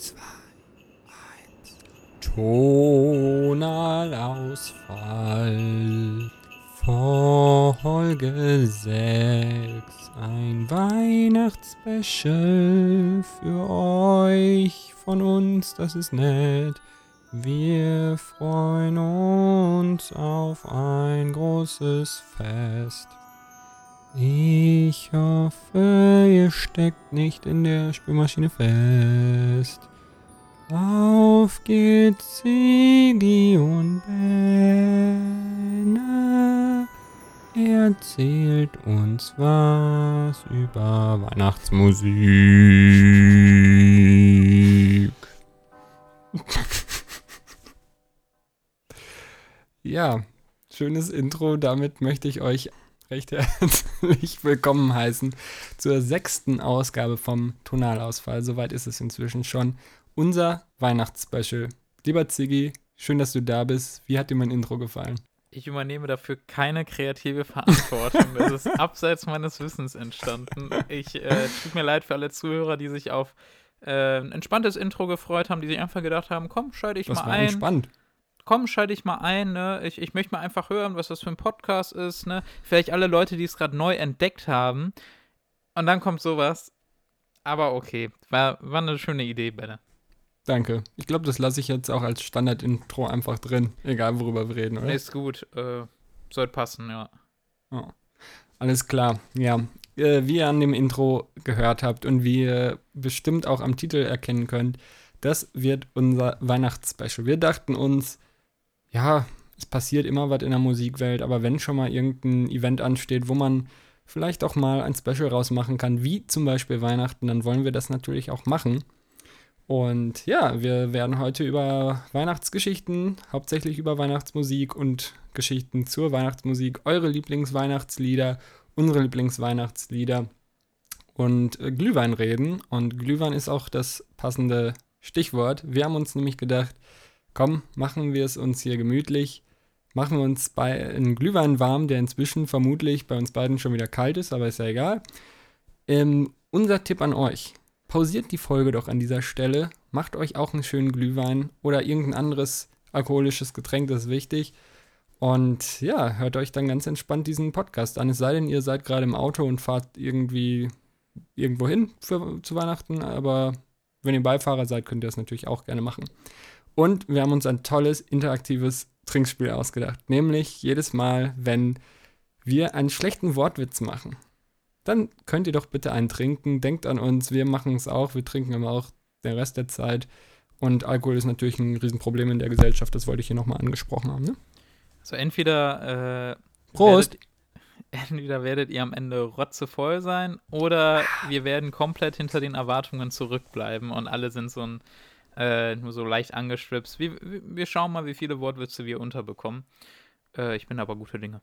zwei, eins. Tonalausfall. Folge 6. Ein Weihnachtsspecial für euch von uns, das ist nett. Wir freuen uns auf ein großes Fest. Ich hoffe, ihr steckt nicht in der Spülmaschine fest. Auf geht's, Sigi und Benne. Erzählt uns was über Weihnachtsmusik. ja, schönes Intro. Damit möchte ich euch recht herzlich willkommen heißen zur sechsten Ausgabe vom Tonalausfall. Soweit ist es inzwischen schon. Unser Weihnachtsspecial. Lieber Ziggy, schön, dass du da bist. Wie hat dir mein Intro gefallen? Ich übernehme dafür keine kreative Verantwortung. Das ist abseits meines Wissens entstanden. Ich äh, tut mir leid für alle Zuhörer, die sich auf äh, ein entspanntes Intro gefreut haben, die sich einfach gedacht haben, komm, schalte ich Das mal war ein. entspannt. Komm, schalte ich mal ein, ne? Ich, ich möchte mal einfach hören, was das für ein Podcast ist, ne? Vielleicht alle Leute, die es gerade neu entdeckt haben. Und dann kommt sowas. Aber okay, war, war eine schöne Idee, Benne. Danke. Ich glaube, das lasse ich jetzt auch als Standard-Intro einfach drin. Egal, worüber wir reden, oder? Ist gut, äh, sollte passen, ja. Ja. Alles klar, ja. Äh, wie ihr an dem Intro gehört habt und wie ihr bestimmt auch am Titel erkennen könnt, das wird unser Weihnachtsspecial. Wir dachten uns, ja, es passiert immer was in der Musikwelt, aber wenn schon mal irgendein Event ansteht, wo man vielleicht auch mal ein Special rausmachen kann, wie zum Beispiel Weihnachten, dann wollen wir das natürlich auch machen. Und ja, wir werden heute über Weihnachtsgeschichten, hauptsächlich über Weihnachtsmusik und Geschichten zur Weihnachtsmusik, eure Lieblingsweihnachtslieder, unsere Lieblingsweihnachtslieder und äh, Glühwein reden. Und Glühwein ist auch das passende Stichwort. Wir haben uns nämlich gedacht, komm, machen wir es uns hier gemütlich, machen wir uns bei einen Glühwein warm, der inzwischen vermutlich bei uns beiden schon wieder kalt ist, aber ist ja egal. Ähm, unser Tipp an euch. Pausiert die Folge doch an dieser Stelle, macht euch auch einen schönen Glühwein oder irgendein anderes alkoholisches Getränk, das ist wichtig. Und ja, hört euch dann ganz entspannt diesen Podcast an. Es sei denn, ihr seid gerade im Auto und fahrt irgendwie irgendwo hin zu Weihnachten, aber wenn ihr Beifahrer seid, könnt ihr das natürlich auch gerne machen. Und wir haben uns ein tolles interaktives Trinkspiel ausgedacht. Nämlich jedes Mal, wenn wir einen schlechten Wortwitz machen, dann könnt ihr doch bitte einen trinken. Denkt an uns, wir machen es auch. Wir trinken immer auch den Rest der Zeit. Und Alkohol ist natürlich ein Riesenproblem in der Gesellschaft. Das wollte ich hier nochmal angesprochen haben. Ne? Also entweder, äh, Prost! Werdet, entweder werdet ihr am Ende rotzevoll sein oder wir werden komplett hinter den Erwartungen zurückbleiben und alle sind so ein, äh, nur so leicht angestripst. Wir, wir schauen mal, wie viele Wortwitze wir unterbekommen. Äh, ich bin aber guter Dinge.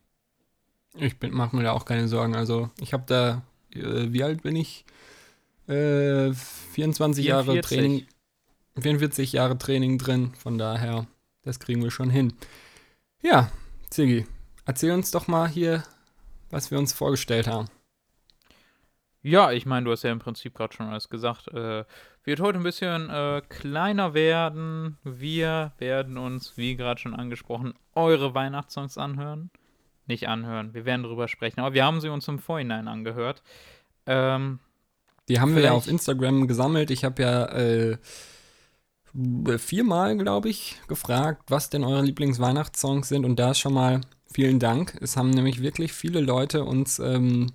Ich mache mir da auch keine Sorgen. Also, ich habe da, äh, wie alt bin ich? Äh, 24 Jahre 44. Training. 44 Jahre Training drin. Von daher, das kriegen wir schon hin. Ja, Ziggy, erzähl uns doch mal hier, was wir uns vorgestellt haben. Ja, ich meine, du hast ja im Prinzip gerade schon alles gesagt. Äh, wird heute ein bisschen äh, kleiner werden. Wir werden uns, wie gerade schon angesprochen, eure Weihnachtssongs anhören. Nicht anhören, wir werden drüber sprechen, aber wir haben sie uns im Vorhinein angehört. Ähm, Die haben wir ja auf Instagram gesammelt. Ich habe ja äh, viermal, glaube ich, gefragt, was denn eure Lieblingsweihnachtssongs sind. Und da schon mal vielen Dank. Es haben nämlich wirklich viele Leute uns ähm,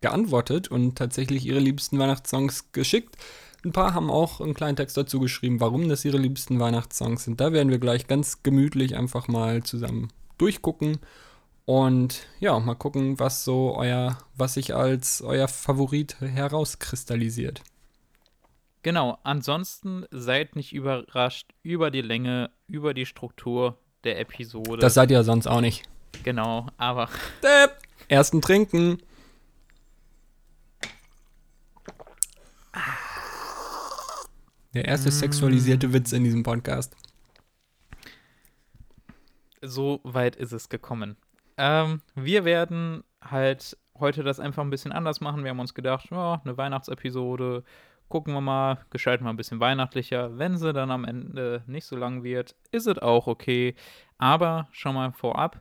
geantwortet und tatsächlich ihre liebsten Weihnachtssongs geschickt. Ein paar haben auch einen kleinen Text dazu geschrieben, warum das ihre liebsten Weihnachtssongs sind. Da werden wir gleich ganz gemütlich einfach mal zusammen durchgucken. Und ja, mal gucken, was so euer, was sich als euer Favorit herauskristallisiert. genau, ansonsten seid nicht überrascht über die Länge, über die Struktur der Episode. Das seid ihr sonst auch nicht. genau, aber Depp. Ersten Trinken. Der erste sexualisierte Witz in diesem Podcast. so weit ist es gekommen. Ähm, wir werden halt heute das einfach ein bisschen anders machen. Wir haben uns gedacht, ja, eine Weihnachtsepisode gucken wir mal, gestalten wir ein bisschen weihnachtlicher. Wenn sie dann am Ende nicht so lang wird, ist es auch okay. Aber schon mal vorab,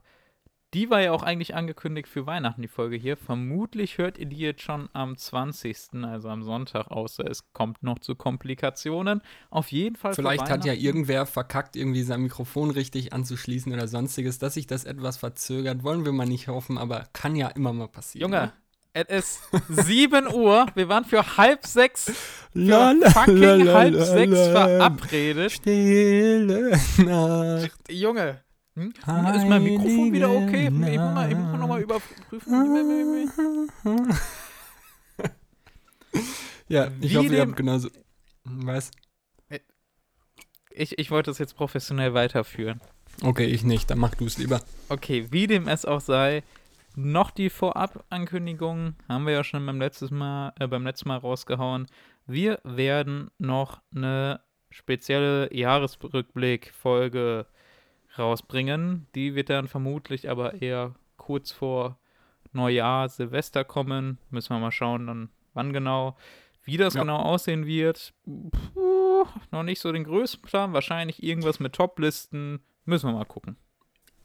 die war ja auch eigentlich angekündigt für Weihnachten, die Folge hier. Vermutlich hört ihr die jetzt schon am 20., also am Sonntag, außer es kommt noch zu Komplikationen. Auf jeden Fall. Vielleicht hat ja irgendwer verkackt, irgendwie sein Mikrofon richtig anzuschließen oder sonstiges, dass sich das etwas verzögert. Wollen wir mal nicht hoffen, aber kann ja immer mal passieren. Junge, ne? es ist 7 Uhr. Wir waren für halb sechs, für Lala, fucking lala, halb lala. sechs verabredet. Stille Nacht. Junge, hm? ist mein Mikrofon wieder okay? Ich muss, mal, mal nochmal überprüfen. Ja, ich Wie hoffe, ihr habt genauso. Was? Ich, ich wollte das jetzt professionell weiterführen. Okay, ich nicht, dann mach du es lieber. Okay, wie dem es auch sei, noch die Vorab-Ankündigung haben wir ja schon beim, letztes Mal, äh, beim letzten Mal rausgehauen. Wir werden noch eine spezielle Jahresrückblick-Folge rausbringen. Die wird dann vermutlich aber eher kurz vor Neujahr, Silvester kommen. Müssen wir mal schauen, dann wann genau. Wie das Ja. genau aussehen wird, puh, noch nicht so den größten Plan. Wahrscheinlich irgendwas mit Top-Listen. Müssen wir mal gucken.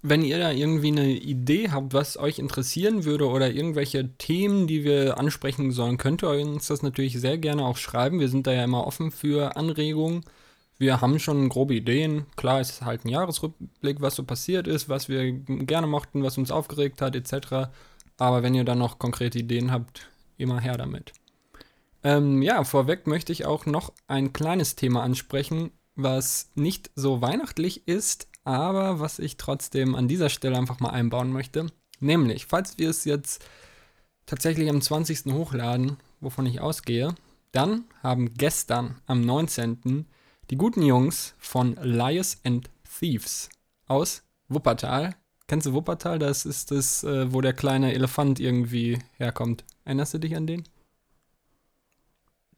Wenn ihr da irgendwie eine Idee habt, was euch interessieren würde oder irgendwelche Themen, die wir ansprechen sollen, könnt ihr uns das natürlich sehr gerne auch schreiben. Wir sind da ja immer offen für Anregungen. Wir haben schon grobe Ideen. Klar, es ist halt ein Jahresrückblick, was so passiert ist, was wir gerne mochten, was uns aufgeregt hat, etc. Aber wenn ihr da noch konkrete Ideen habt, immer her damit. Ähm, ja, vorweg möchte ich auch noch ein kleines Thema ansprechen, was nicht so weihnachtlich ist, aber was ich trotzdem an dieser Stelle einfach mal einbauen möchte. Nämlich, falls wir es jetzt tatsächlich am 20. hochladen, wovon ich ausgehe, dann haben gestern am 19. die guten Jungs von Liars and Thieves aus Wuppertal. Kennst du Wuppertal? Das ist das, äh, wo der kleine Elefant irgendwie herkommt. Erinnerst du dich an den?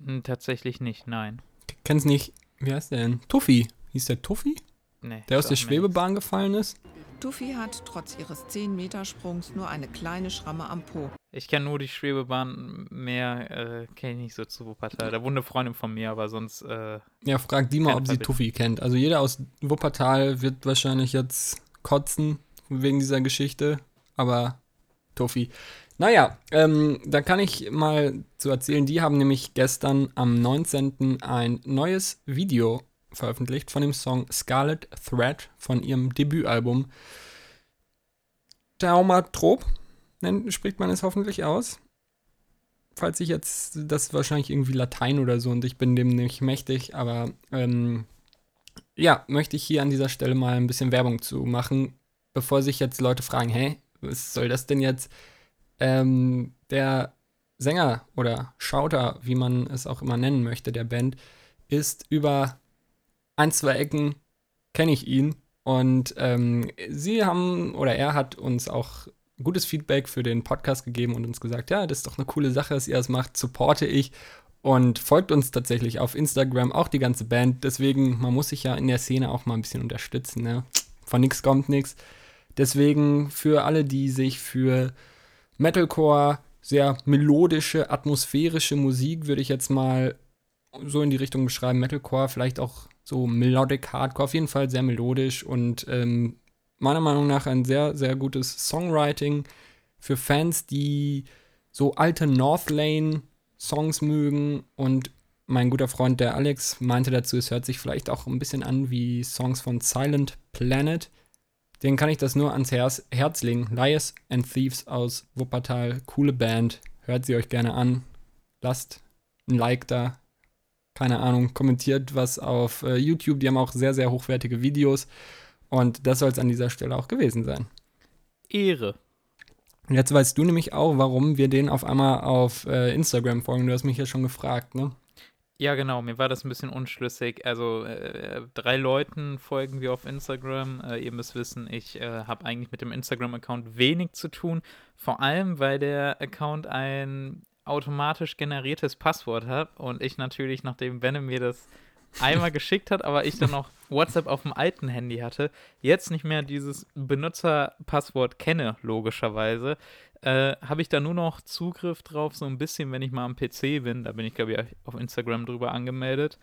Hm, Tatsächlich nicht, nein. Kennst nicht, wie heißt der denn? Tuffy. Hieß der Tuffy? Nee, Der aus der Schwebebahn gefallen ist? Tuffy hat trotz ihres 10-Meter-Sprungs nur eine kleine Schramme am Po. Ich kenne nur die Schwebebahn, mehr äh, kenne ich nicht so zu Wuppertal. Da wohnt eine Freundin von mir, aber sonst, äh, Ja, frag die mal, ob sie. Tuffy kennt. Also jeder aus Wuppertal wird wahrscheinlich jetzt kotzen wegen dieser Geschichte, aber Tuffy. Naja, ähm, da kann ich mal zu erzählen, die haben nämlich gestern am 19. ein neues Video veröffentlicht von dem Song Scarlet Thread von ihrem Debütalbum. Taumatrop, nennt, spricht man es hoffentlich aus. Falls ich jetzt, das ist wahrscheinlich irgendwie Latein oder so und ich bin dem nicht mächtig, aber ähm, ja, möchte ich hier an dieser Stelle mal ein bisschen Werbung zu machen, bevor sich jetzt Leute fragen, hä, was soll das denn jetzt? Ähm, der Sänger oder Schauter, wie man es auch immer nennen möchte, der Band, ist über ein, zwei Ecken, kenne ich ihn. Und ähm, sie haben, oder er hat uns auch gutes Feedback für den Podcast gegeben und uns gesagt, ja, das ist doch eine coole Sache, dass ihr das macht, supporte ich und folgt uns tatsächlich auf Instagram, auch die ganze Band. Deswegen, man muss sich ja in der Szene auch mal ein bisschen unterstützen, ne? Von nix kommt nix. Deswegen für alle, die sich für Metalcore, sehr melodische, atmosphärische Musik, würde ich jetzt mal so in die Richtung beschreiben, Metalcore, vielleicht auch so Melodic Hardcore, auf jeden Fall sehr melodisch und ähm, meiner Meinung nach ein sehr, sehr gutes Songwriting für Fans, die so alte Northlane-Songs mögen. Und mein guter Freund, der Alex, meinte dazu, es hört sich vielleicht auch ein bisschen an wie Songs von Silent Planet. Den kann ich das nur ans Herz, Herz legen. Liars and Thieves aus Wuppertal, coole Band. Hört sie euch gerne an. Lasst ein Like da. Keine Ahnung, kommentiert was auf äh, YouTube. Die haben auch sehr, sehr hochwertige Videos. Und das soll es an dieser Stelle auch gewesen sein. Ehre. Jetzt weißt du nämlich auch, warum wir den auf einmal auf äh, Instagram folgen. Du hast mich ja schon gefragt, ne? Ja, genau, mir war das ein bisschen unschlüssig. Also, äh, drei Leuten folgen wir auf Instagram. Äh, ihr müsst wissen, ich äh, habe eigentlich mit dem Instagram-Account wenig zu tun. Vor allem, weil der Account ein automatisch generiertes Passwort hat und ich natürlich, nachdem Benne mir das einmal geschickt hat, aber ich dann noch WhatsApp auf dem alten Handy hatte, jetzt nicht mehr dieses Benutzerpasswort kenne, logischerweise. äh, habe ich da nur noch Zugriff drauf, so ein bisschen, wenn ich mal am PC bin. Da bin ich, glaube ich, auf Instagram drüber angemeldet.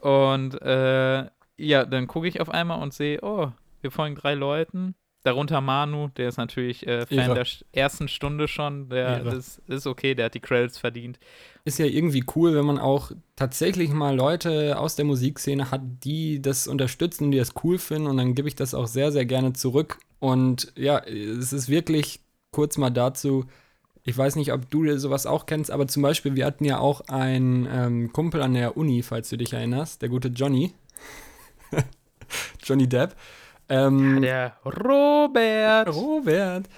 Und äh, ja, dann gucke ich auf einmal und sehe, oh, wir folgen drei Leuten. Darunter Manu, der ist natürlich äh, Fan Ehre. der ersten Stunde schon. Der ist, ist okay, der hat die Credits verdient. Ist ja irgendwie cool, wenn man auch tatsächlich mal Leute aus der Musikszene hat, die das unterstützen, die das cool finden und dann gebe ich das auch sehr, sehr gerne zurück. Und ja, es ist wirklich kurz mal dazu, ich weiß nicht, ob du sowas auch kennst, aber zum Beispiel, wir hatten ja auch einen ähm, Kumpel an der Uni, falls du dich erinnerst, der gute Johnny. Johnny Depp. Ähm, Der Robert. Robert.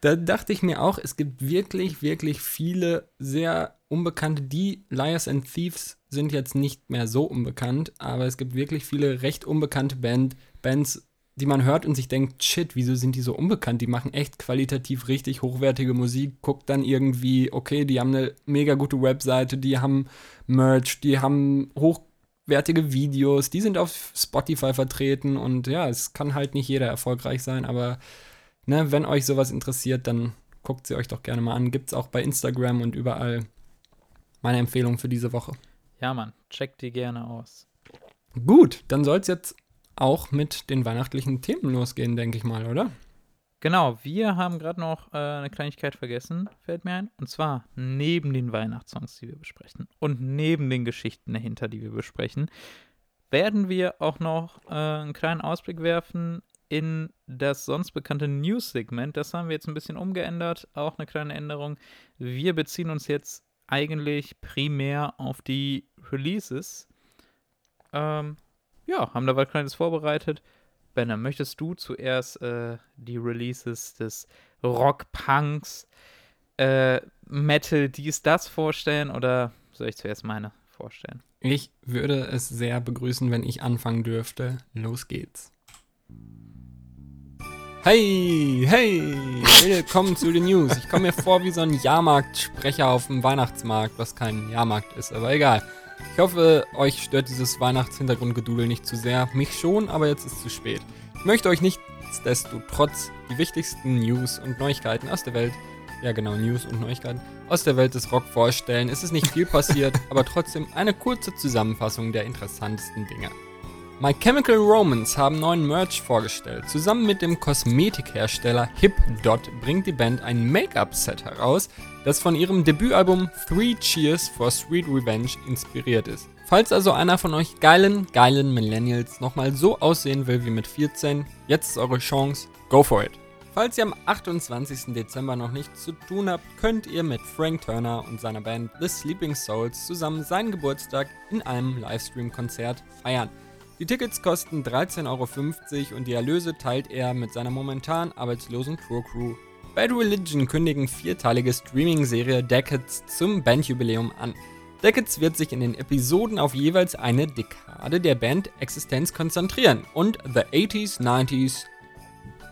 Da dachte ich mir auch, es gibt wirklich, wirklich viele sehr unbekannte. Die Liars and Thieves sind jetzt nicht mehr so unbekannt, aber es gibt wirklich viele recht unbekannte Band, Bands, die man hört und sich denkt, shit, wieso sind die so unbekannt? Die machen echt qualitativ richtig hochwertige Musik. Guckt dann irgendwie, okay, die haben eine mega gute Webseite, die haben Merch, die haben hochwertige Videos, die sind auf Spotify vertreten und ja, es kann halt nicht jeder erfolgreich sein, aber ne, wenn euch sowas interessiert, dann guckt sie euch doch gerne mal an. Gibt's auch bei Instagram und überall. Meine Empfehlung für diese Woche. Ja, Mann, check die gerne aus. Gut, dann soll's jetzt auch mit den weihnachtlichen Themen losgehen, denke ich mal, oder? Genau, wir haben gerade noch äh, eine Kleinigkeit vergessen, fällt mir ein. Und zwar neben den Weihnachtssongs, die wir besprechen und neben den Geschichten dahinter, die wir besprechen, werden wir auch noch äh, einen kleinen Ausblick werfen in das sonst bekannte News-Segment. Das haben wir jetzt ein bisschen umgeändert, auch eine kleine Änderung. Wir beziehen uns jetzt eigentlich primär auf die Releases. Ähm, ja, haben da was Kleines vorbereitet. Benner, möchtest du zuerst äh, die Releases des Rock-Punks, äh, Metal, dies, das vorstellen oder soll ich zuerst meine vorstellen? Ich würde es sehr begrüßen, wenn ich anfangen dürfte. Los geht's. Hey, hey, willkommen zu den News. Ich komme mir vor wie so ein Jahrmarktsprecher auf dem Weihnachtsmarkt, was kein Jahrmarkt ist, aber egal. Ich hoffe, euch stört dieses Weihnachtshintergrundgedudel nicht zu sehr. Mich schon, aber jetzt ist es zu spät. Ich möchte euch nichtsdestotrotz die wichtigsten News und Neuigkeiten aus der Welt, ja genau, News und Neuigkeiten aus der Welt des Rock vorstellen. Es ist nicht viel passiert, aber trotzdem eine kurze Zusammenfassung der interessantesten Dinge. My Chemical Romance haben neuen Merch vorgestellt. Zusammen mit dem Kosmetikhersteller HipDot bringt die Band ein Make-up-Set heraus, das von ihrem Debütalbum Three Cheers for Sweet Revenge inspiriert ist. Falls also einer von euch geilen, geilen Millennials nochmal so aussehen will wie mit 14, jetzt ist eure Chance, go for it. Falls ihr am 28. Dezember noch nichts zu tun habt, könnt ihr mit Frank Turner und seiner Band The Sleeping Souls zusammen seinen Geburtstag in einem Livestream-Konzert feiern. Die Tickets kosten 13,50 Euro und die Erlöse teilt er mit seiner momentan arbeitslosen Tour Crew. Bad Religion kündigen vierteilige Streaming-Serie Decades zum Bandjubiläum an. Decades wird sich in den Episoden auf jeweils eine Dekade der Band-Existenz konzentrieren und The 80s, 90s,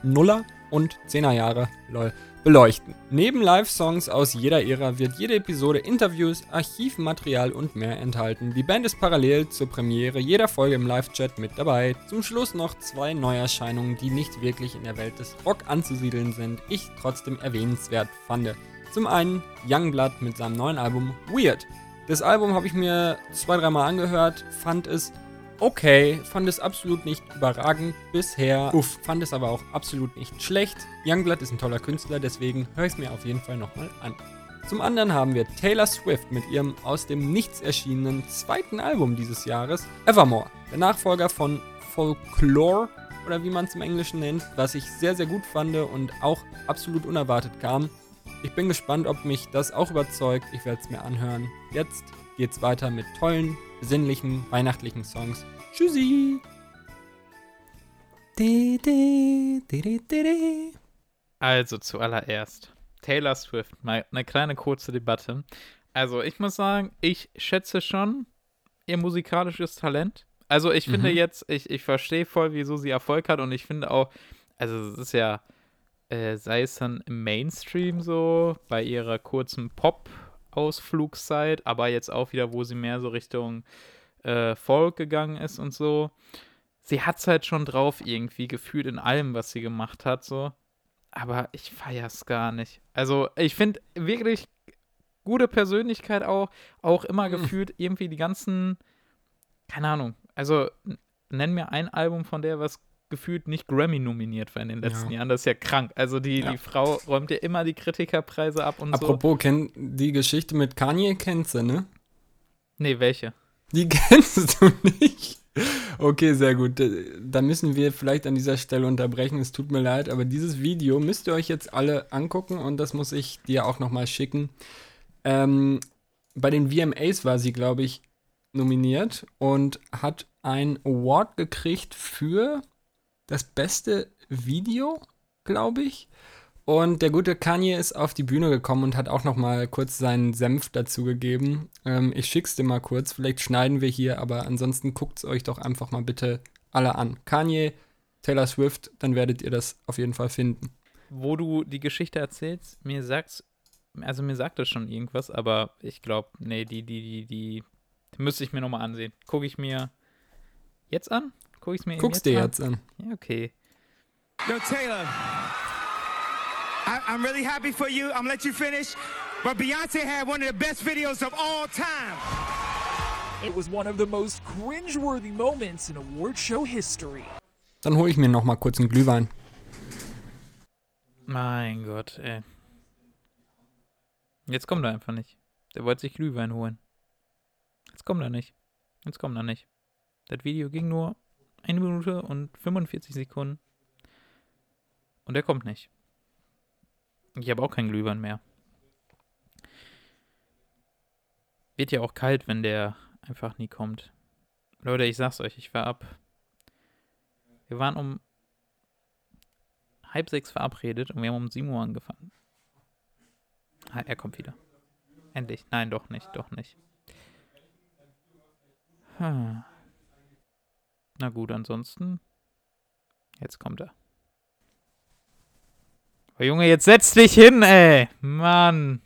Nuller und 10er Jahre lol, beleuchten. Neben Live-Songs aus jeder Ära wird jede Episode Interviews, Archivmaterial und mehr enthalten. Die Band ist parallel zur Premiere jeder Folge im Live-Chat mit dabei. Zum Schluss noch zwei Neuerscheinungen, die nicht wirklich in der Welt des Rock anzusiedeln sind, ich trotzdem erwähnenswert fand. Zum einen Youngblood mit seinem neuen Album Weird. Das Album habe ich mir zwei, dreimal angehört, fand es okay, fand es absolut nicht überragend bisher. Uff, fand es aber auch absolut nicht schlecht. Youngblood ist ein toller Künstler, deswegen höre ich es mir auf jeden Fall nochmal an. Zum anderen haben wir Taylor Swift mit ihrem aus dem Nichts erschienenen zweiten Album dieses Jahres, Evermore, der Nachfolger von Folklore oder wie man es im Englischen nennt, was ich sehr, sehr gut fand und auch absolut unerwartet kam. Ich bin gespannt, ob mich das auch überzeugt. Ich werde es mir anhören. Jetzt geht's weiter mit tollen, besinnlichen, weihnachtlichen Songs. Tschüssi! Also zuallererst Taylor Swift, mal eine kleine kurze Debatte. Also ich muss sagen, ich schätze schon ihr musikalisches Talent. Also ich finde Mhm. jetzt, ich, ich verstehe voll, wieso sie Erfolg hat und ich finde auch, also es ist ja, äh, sei es dann im Mainstream so, bei ihrer kurzen Pop-Ausflugszeit, aber jetzt auch wieder, wo sie mehr so Richtung äh, Folk gegangen ist und so. Sie hat es halt schon drauf irgendwie gefühlt in allem, was sie gemacht hat, so. aber ich feier's gar nicht. Also, ich finde wirklich gute Persönlichkeit auch, auch immer Mhm. gefühlt irgendwie die ganzen, keine Ahnung, also nenn mir ein Album von der, was gefühlt nicht Grammy nominiert war in den letzten Ja. Jahren. Das ist ja krank. Also die, Ja. die Frau räumt ja immer die Kritikerpreise ab und so. Apropos, kenn, die Geschichte mit Kanye kennst du, ne? Nee, welche? Die kennst du nicht. Okay, sehr gut. Da müssen wir vielleicht an dieser Stelle unterbrechen. Es tut mir leid, aber dieses Video müsst ihr euch jetzt alle angucken und das muss ich dir auch nochmal schicken. Ähm, bei den VMAs war sie, glaube ich, nominiert und hat einen Award gekriegt für das beste Video, glaube ich. Und der gute Kanye ist auf die Bühne gekommen und hat auch noch mal kurz seinen Senf dazu gegeben. Ähm, ich schick's dir mal kurz, vielleicht schneiden wir hier, aber ansonsten guckt's euch doch einfach mal bitte alle an. Kanye, Taylor Swift, dann werdet ihr das auf jeden Fall finden. Wo du die Geschichte erzählst, mir sagt's, also mir sagt das schon irgendwas, aber ich glaube, nee, die, die, die, die müsste ich mir nochmal ansehen. Gucke ich mir jetzt an? Gucke ich mir Guck's dir jetzt an. Ja, okay. Yo, Taylor, I, I'm really happy for you. I'm gonna let you finish. But Beyonce had one of the best videos of all time. It was one of the most cringeworthy moments in award show history. Dann hole ich mir noch mal kurz einen Glühwein. Mein Gott, ey. Jetzt kommt er einfach nicht. Der wollte sich Glühwein holen. Jetzt kommt er nicht. Jetzt kommt er nicht. Das Video ging nur eine Minute und 45 Sekunden. Und er kommt nicht. Ich habe auch keinen Glühwein mehr. Wird ja auch kalt, wenn der einfach nie kommt. Leute, ich sag's euch, ich war ab. Wir waren um halb sechs verabredet und wir haben um 7 Uhr angefangen. Ah, er kommt wieder. Endlich. Nein, doch nicht, doch nicht. Hm. Na gut, ansonsten. Jetzt kommt er. Oh, Junge, jetzt setz dich hin, ey. Mann.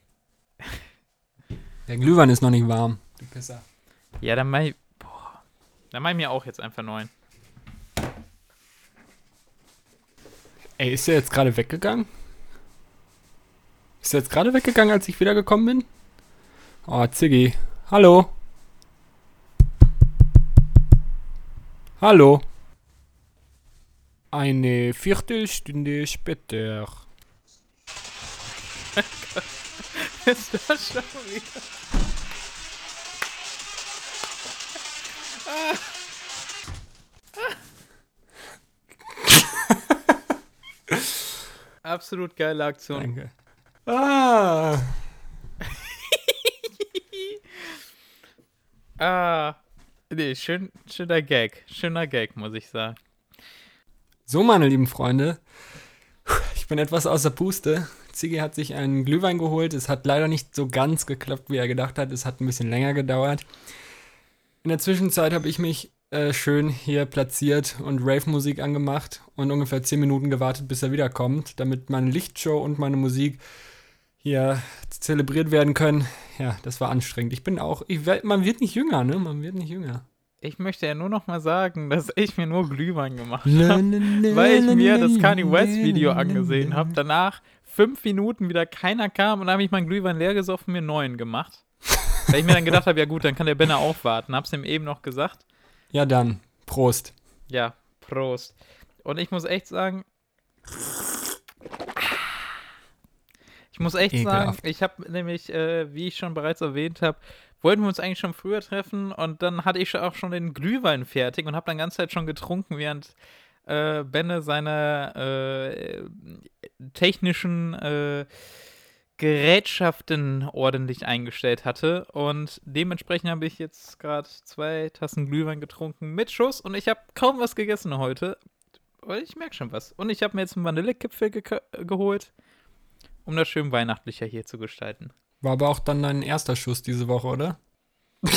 Der Glühwein ist noch nicht warm. Du Pisser. Ja, dann mach ich. Boah. Dann mach ich mir auch jetzt einfach neuen. Ey, ist der jetzt gerade weggegangen? Ist der jetzt gerade weggegangen, als ich wiedergekommen bin? Oh, Ziggy. Hallo. Hallo. Eine Viertelstunde später. Ist das schon wieder? Absolut geile Aktion. Danke. Ah. Ah. Nee, schön, schöner Gag. Schöner Gag, muss ich sagen. So, meine lieben Freunde. Ich bin etwas außer Puste. Ziggy hat sich einen Glühwein geholt. Es hat leider nicht so ganz geklappt, wie er gedacht hat. Es hat ein bisschen länger gedauert. In der Zwischenzeit habe ich mich äh, schön hier platziert und Rave-Musik angemacht und ungefähr 10 Minuten gewartet, bis er wiederkommt, damit meine Lichtshow und meine Musik hier zelebriert werden können. Ja, das war anstrengend. Ich bin auch, ich man wird nicht jünger, ne? Man wird nicht jünger. Ich möchte ja nur noch mal sagen, dass ich mir nur Glühwein gemacht habe. weil ich mir das Kanye West Video angesehen habe. Danach fünf Minuten wieder keiner kam und dann habe ich meinen Glühwein leer gesoffen, mir einen neuen gemacht. weil ich mir dann gedacht habe, ja gut, dann kann der Benner auch warten. Hab's ihm eben noch gesagt. Ja, dann. Prost. Ja, Prost. Und ich muss echt sagen, ich muss echt Ekelhaft. sagen, ich habe nämlich, äh, wie ich schon bereits erwähnt habe, wollten wir uns eigentlich schon früher treffen und dann hatte ich auch schon den Glühwein fertig und habe dann ganze Zeit schon getrunken, während äh, Benne seine äh, technischen äh, Gerätschaften ordentlich eingestellt hatte. Und dementsprechend habe ich jetzt gerade zwei Tassen Glühwein getrunken mit Schuss und ich habe kaum was gegessen heute. Ich merke schon was. Und ich habe mir jetzt einen Vanillekipfel ge geholt, um das schön weihnachtlicher hier zu gestalten. War aber auch dann dein erster Schuss diese Woche, oder?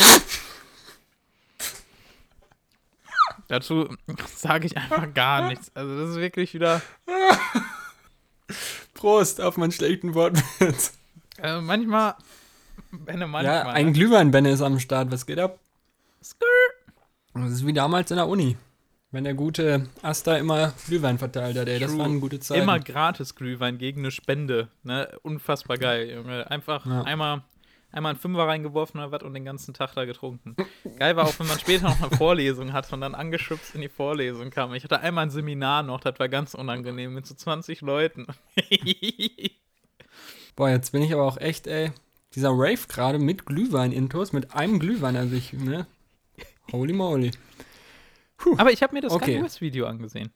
Dazu sage ich einfach gar nichts. Also das ist wirklich wieder. Prost auf meinen schlechten Wortwitz. Äh, manchmal. Benne, manchmal. Ja, ein Glühweinbänne ist am Start. Was geht ab? Skrr. Das ist wie damals in der Uni. Wenn der gute Asta immer Glühwein verteilt hat, ey, das True. waren gute Zeiten. Immer gratis Glühwein gegen eine Spende. Ne? Unfassbar geil, Junge. Einfach Ja. einmal, einmal einen Fünfer reingeworfen oder was und den ganzen Tag da getrunken. Geil war auch, wenn man später noch eine Vorlesung hat und dann angeschubst in die Vorlesung kam. Ich hatte einmal ein Seminar noch, das war ganz unangenehm mit so 20 Leuten. Boah, jetzt bin ich aber auch echt, ey, dieser Rave gerade mit Glühwein-Intos, mit einem Glühwein, also ich, ne? Holy moly. Aber ich habe mir das Okay. okay. video angesehen.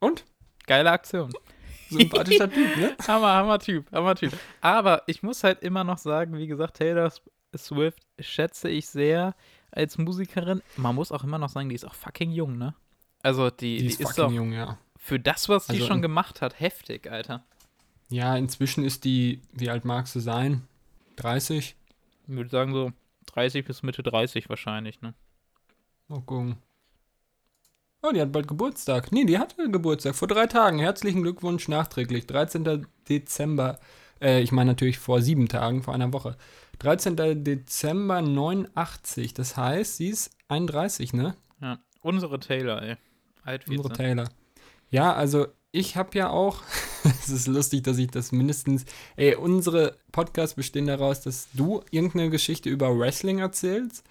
Und? Geile Aktion. Sympathischer Typ, ne? Hammer, Hammer Typ, Hammer Typ. Aber ich muss halt immer noch sagen, wie gesagt, Taylor Swift schätze ich sehr als Musikerin. Man muss auch immer noch sagen, die ist auch fucking jung, ne? Also die, Die ist ist fucking jung, ja. für das, was die Also schon in- gemacht hat, heftig, Alter. Ja, inzwischen ist die, wie alt magst du sein? 30? Ich würde sagen so 30 bis Mitte 30 wahrscheinlich, ne? Mal gucken. Oh, die hat bald Geburtstag. Nee, die hatte Geburtstag vor drei Tagen. Herzlichen Glückwunsch nachträglich. 13. Dezember. Äh, ich meine natürlich vor sieben Tagen, vor einer Woche. 13. Dezember 89. Das heißt, sie ist 31, ne? Ja. Unsere Taylor, ey. Alt wie Unsere sie. Taylor. Ja, also ich habe ja auch, es ist lustig, dass ich das mindestens, ey, unsere Podcasts bestehen daraus, dass du irgendeine Geschichte über Wrestling erzählst.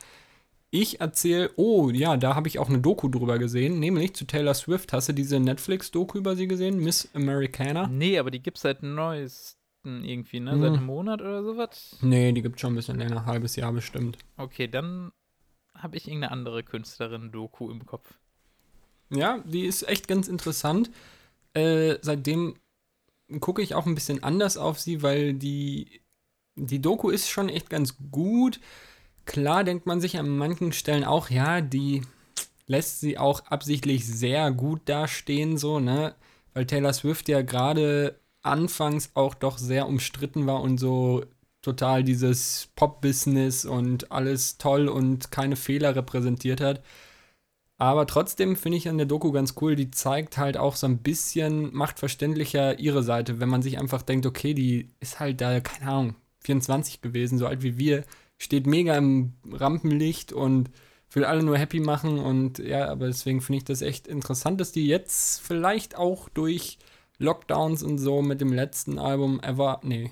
Ich erzähle, oh ja, da habe ich auch eine Doku drüber gesehen, nämlich zu Taylor Swift. Hast du diese Netflix-Doku über sie gesehen? Miss Americana? Nee, aber die gibt's seit neuesten irgendwie, ne? Hm. Seit einem Monat oder sowas. Nee, die gibt schon ein bisschen länger, halbes Jahr bestimmt. Okay, dann habe ich irgendeine andere Künstlerin-Doku im Kopf. Ja, die ist echt ganz interessant. Äh, seitdem gucke ich auch ein bisschen anders auf sie, weil die, die Doku ist schon echt ganz gut. Klar denkt man sich an manchen Stellen auch, ja, die lässt sie auch absichtlich sehr gut dastehen, so, ne? Weil Taylor Swift ja gerade anfangs auch doch sehr umstritten war und so total dieses Pop-Business und alles toll und keine Fehler repräsentiert hat. Aber trotzdem finde ich an der Doku ganz cool, die zeigt halt auch so ein bisschen, macht verständlicher ihre Seite, wenn man sich einfach denkt, okay, die ist halt da, keine Ahnung, 24 gewesen, so alt wie wir, steht mega im Rampenlicht und will alle nur happy machen und ja, aber deswegen finde ich das echt interessant, dass die jetzt vielleicht auch durch Lockdowns und so mit dem letzten Album Ever, nee,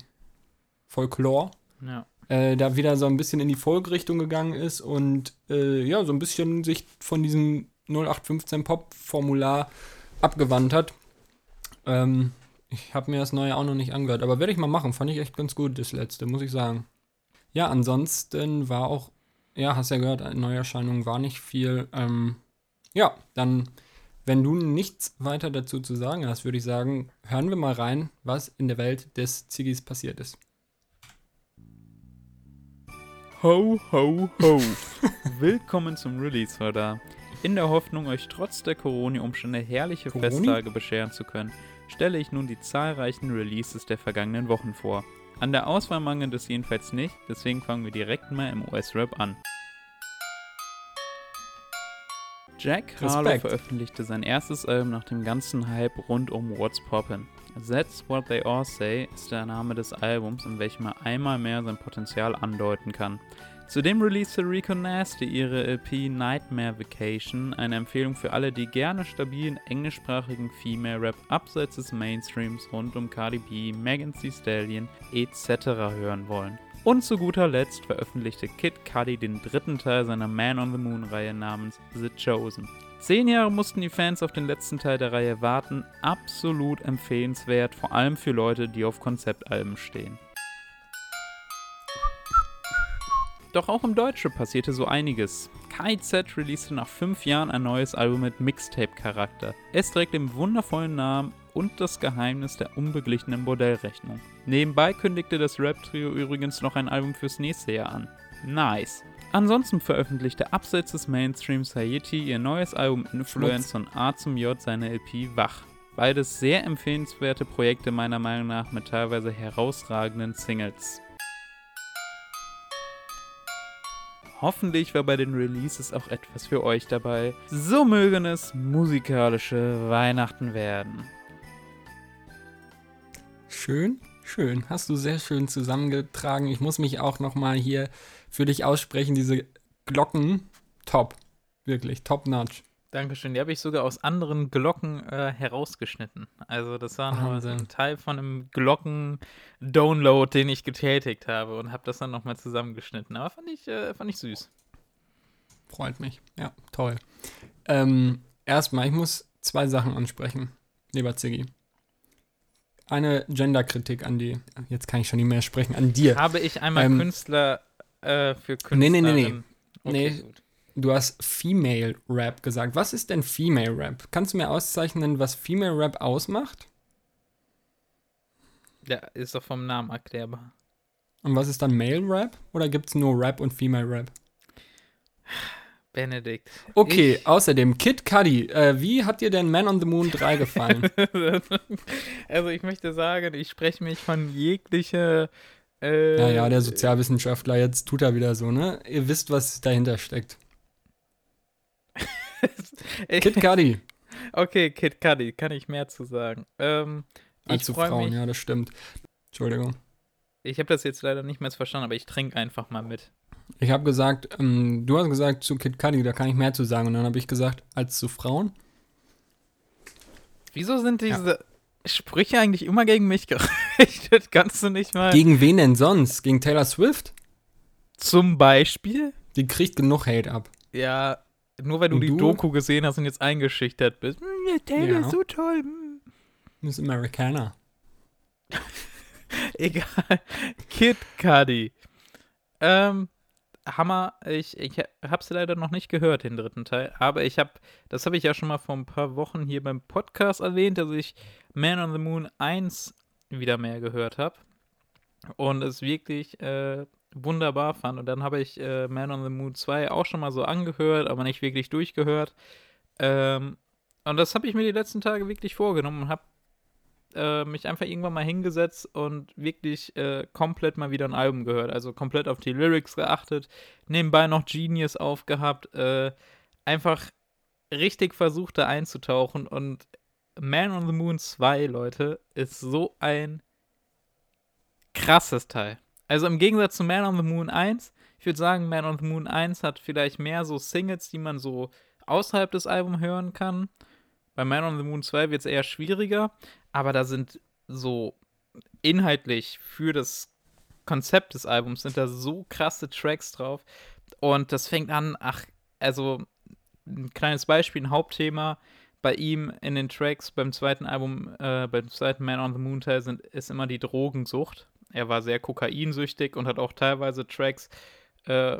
Folklore, Ja. äh, da wieder so ein bisschen in die Folgrichtung gegangen ist und äh, ja, so ein bisschen sich von diesem 0815 Pop-Formular abgewandt hat. Ähm, ich habe mir das neue auch noch nicht angehört, aber werde ich mal machen. Fand ich echt ganz gut, das letzte, muss ich sagen. Ja, ansonsten war auch, ja, hast ja gehört, Neuerscheinungen war nicht viel. Ähm, ja, dann, wenn du nichts weiter dazu zu sagen hast, würde ich sagen, hören wir mal rein, was in der Welt des Ziggis passiert ist. Ho, ho, ho. Willkommen zum Release Radar. In der Hoffnung, euch trotz der Corona-Umstände herrliche Coroni? Festtage bescheren zu können, stelle ich nun die zahlreichen Releases der vergangenen Wochen vor. An der Auswahl mangelt es jedenfalls nicht, deswegen fangen wir direkt mal im US-Rap an. Jack Harlow Respekt. veröffentlichte sein erstes Album nach dem ganzen Hype rund um What's Poppin'. That's What They All Say ist der Name des Albums, in welchem er einmal mehr sein Potenzial andeuten kann. Zudem releaste Rico Nasty ihre LP Nightmare Vacation, eine Empfehlung für alle, die gerne stabilen englischsprachigen Female Rap abseits des Mainstreams rund um Cardi B, Megan Thee Stallion etc. hören wollen. Und zu guter Letzt veröffentlichte Kid Cudi den dritten Teil seiner Man on the Moon Reihe namens The Chosen. Zehn Jahre mussten die Fans auf den letzten Teil der Reihe warten, absolut empfehlenswert, vor allem für Leute, die auf Konzeptalben stehen. Doch auch im Deutschen passierte so einiges. KIZ releaste nach fünf Jahren ein neues Album mit Mixtape-Charakter. Es trägt den wundervollen Namen und das Geheimnis der unbeglichenen Bordellrechnung. Nebenbei kündigte das Rap-Trio übrigens noch ein Album fürs nächste Jahr an. Nice. Ansonsten veröffentlichte abseits des Mainstreams Haiti ihr neues Album Influence und A zum J seine LP Wach. Beides sehr empfehlenswerte Projekte meiner Meinung nach mit teilweise herausragenden Singles. Hoffentlich war bei den Releases auch etwas für euch dabei. So mögen es musikalische Weihnachten werden. Schön, schön. Hast du sehr schön zusammengetragen. Ich muss mich auch noch mal hier für dich aussprechen. Diese Glocken, top. Wirklich, top notch. Dankeschön. Die habe ich sogar aus anderen Glocken äh, herausgeschnitten. Also das war nur so ein. Teil von einem Glocken-Download, den ich getätigt habe und habe das dann nochmal zusammengeschnitten. Aber fand ich, äh, fand ich süß. Freut mich. Ja, toll. Ähm, erstmal, ich muss zwei Sachen ansprechen, lieber Ziggy. Eine Genderkritik an die, jetzt kann ich schon nicht mehr sprechen, an dir. Habe ich einmal Ähm, Künstler äh, für Künstler? Nee, nee, nee, nee. Nee. gut. Du hast Female Rap gesagt. Was ist denn Female Rap? Kannst du mir auszeichnen, was Female Rap ausmacht? Ja, ist doch vom Namen erklärbar. Und was ist dann Male Rap? Oder gibt es nur Rap und Female Rap? Benedikt. Okay, Ich- außerdem, Kid Cudi, äh, wie hat dir denn Man on the Moon 3 gefallen? also ich möchte sagen, ich spreche mich von jegliche. Äh, ja, ja, der Sozialwissenschaftler, jetzt tut er wieder so, ne? Ihr wisst, was dahinter steckt. Kid Cudi, okay, Kid Cudi, kann ich mehr zu sagen. Ähm, als zu Frauen, mich. ja, das stimmt. Entschuldigung. Ich habe das jetzt leider nicht mehr verstanden, aber ich trinke einfach mal mit. Ich habe gesagt, ähm, du hast gesagt zu Kid Cudi, da kann ich mehr zu sagen. Und dann habe ich gesagt, als zu Frauen? Wieso sind diese Sprüche eigentlich immer gegen mich gerichtet? Kannst du nicht mal. Gegen wen denn sonst? Gegen Taylor Swift? Zum Beispiel? Die kriegt genug Hate ab. Ja, nur weil du Und die du? Doku gesehen hast und jetzt eingeschüchtert bist. Hm, der Taylor Ja. ist so toll. hm. Miss Americana. Egal. Kid Cudi. Ähm, Hammer. Ich, ich hab's leider noch nicht gehört, den dritten Teil. Aber ich hab, das habe ich ja schon mal vor ein paar Wochen hier beim Podcast erwähnt, dass ich Man on the Moon 1 wieder mehr gehört habe. Und es wirklich äh, wunderbar fand. Und dann habe ich äh, Man on the Moon 2 auch schon mal so angehört, aber nicht wirklich durchgehört. Ähm, und das habe ich mir die letzten Tage wirklich vorgenommen und habe äh, mich einfach irgendwann mal hingesetzt und wirklich äh, komplett mal wieder ein Album gehört. Also komplett auf die Lyrics geachtet, nebenbei noch Genius aufgehabt, äh, einfach richtig versucht da einzutauchen. Und Man on the Moon 2, Leute, ist so ein krasses Teil. Also im Gegensatz zu Man on the Moon 1, ich würde sagen, Man on the Moon 1 hat vielleicht mehr so Singles, die man so außerhalb des Albums hören kann. Bei Man on the Moon 2 wird es eher schwieriger, aber da sind so inhaltlich für das Konzept des Albums sind da so krasse Tracks drauf. Und das fängt an, ach, also ein kleines Beispiel, ein Hauptthema bei ihm in den Tracks beim zweiten Album, äh, beim zweiten Man on the Moon Teil sind, ist immer die Drogensucht. Er war sehr kokainsüchtig und hat auch teilweise Tracks äh,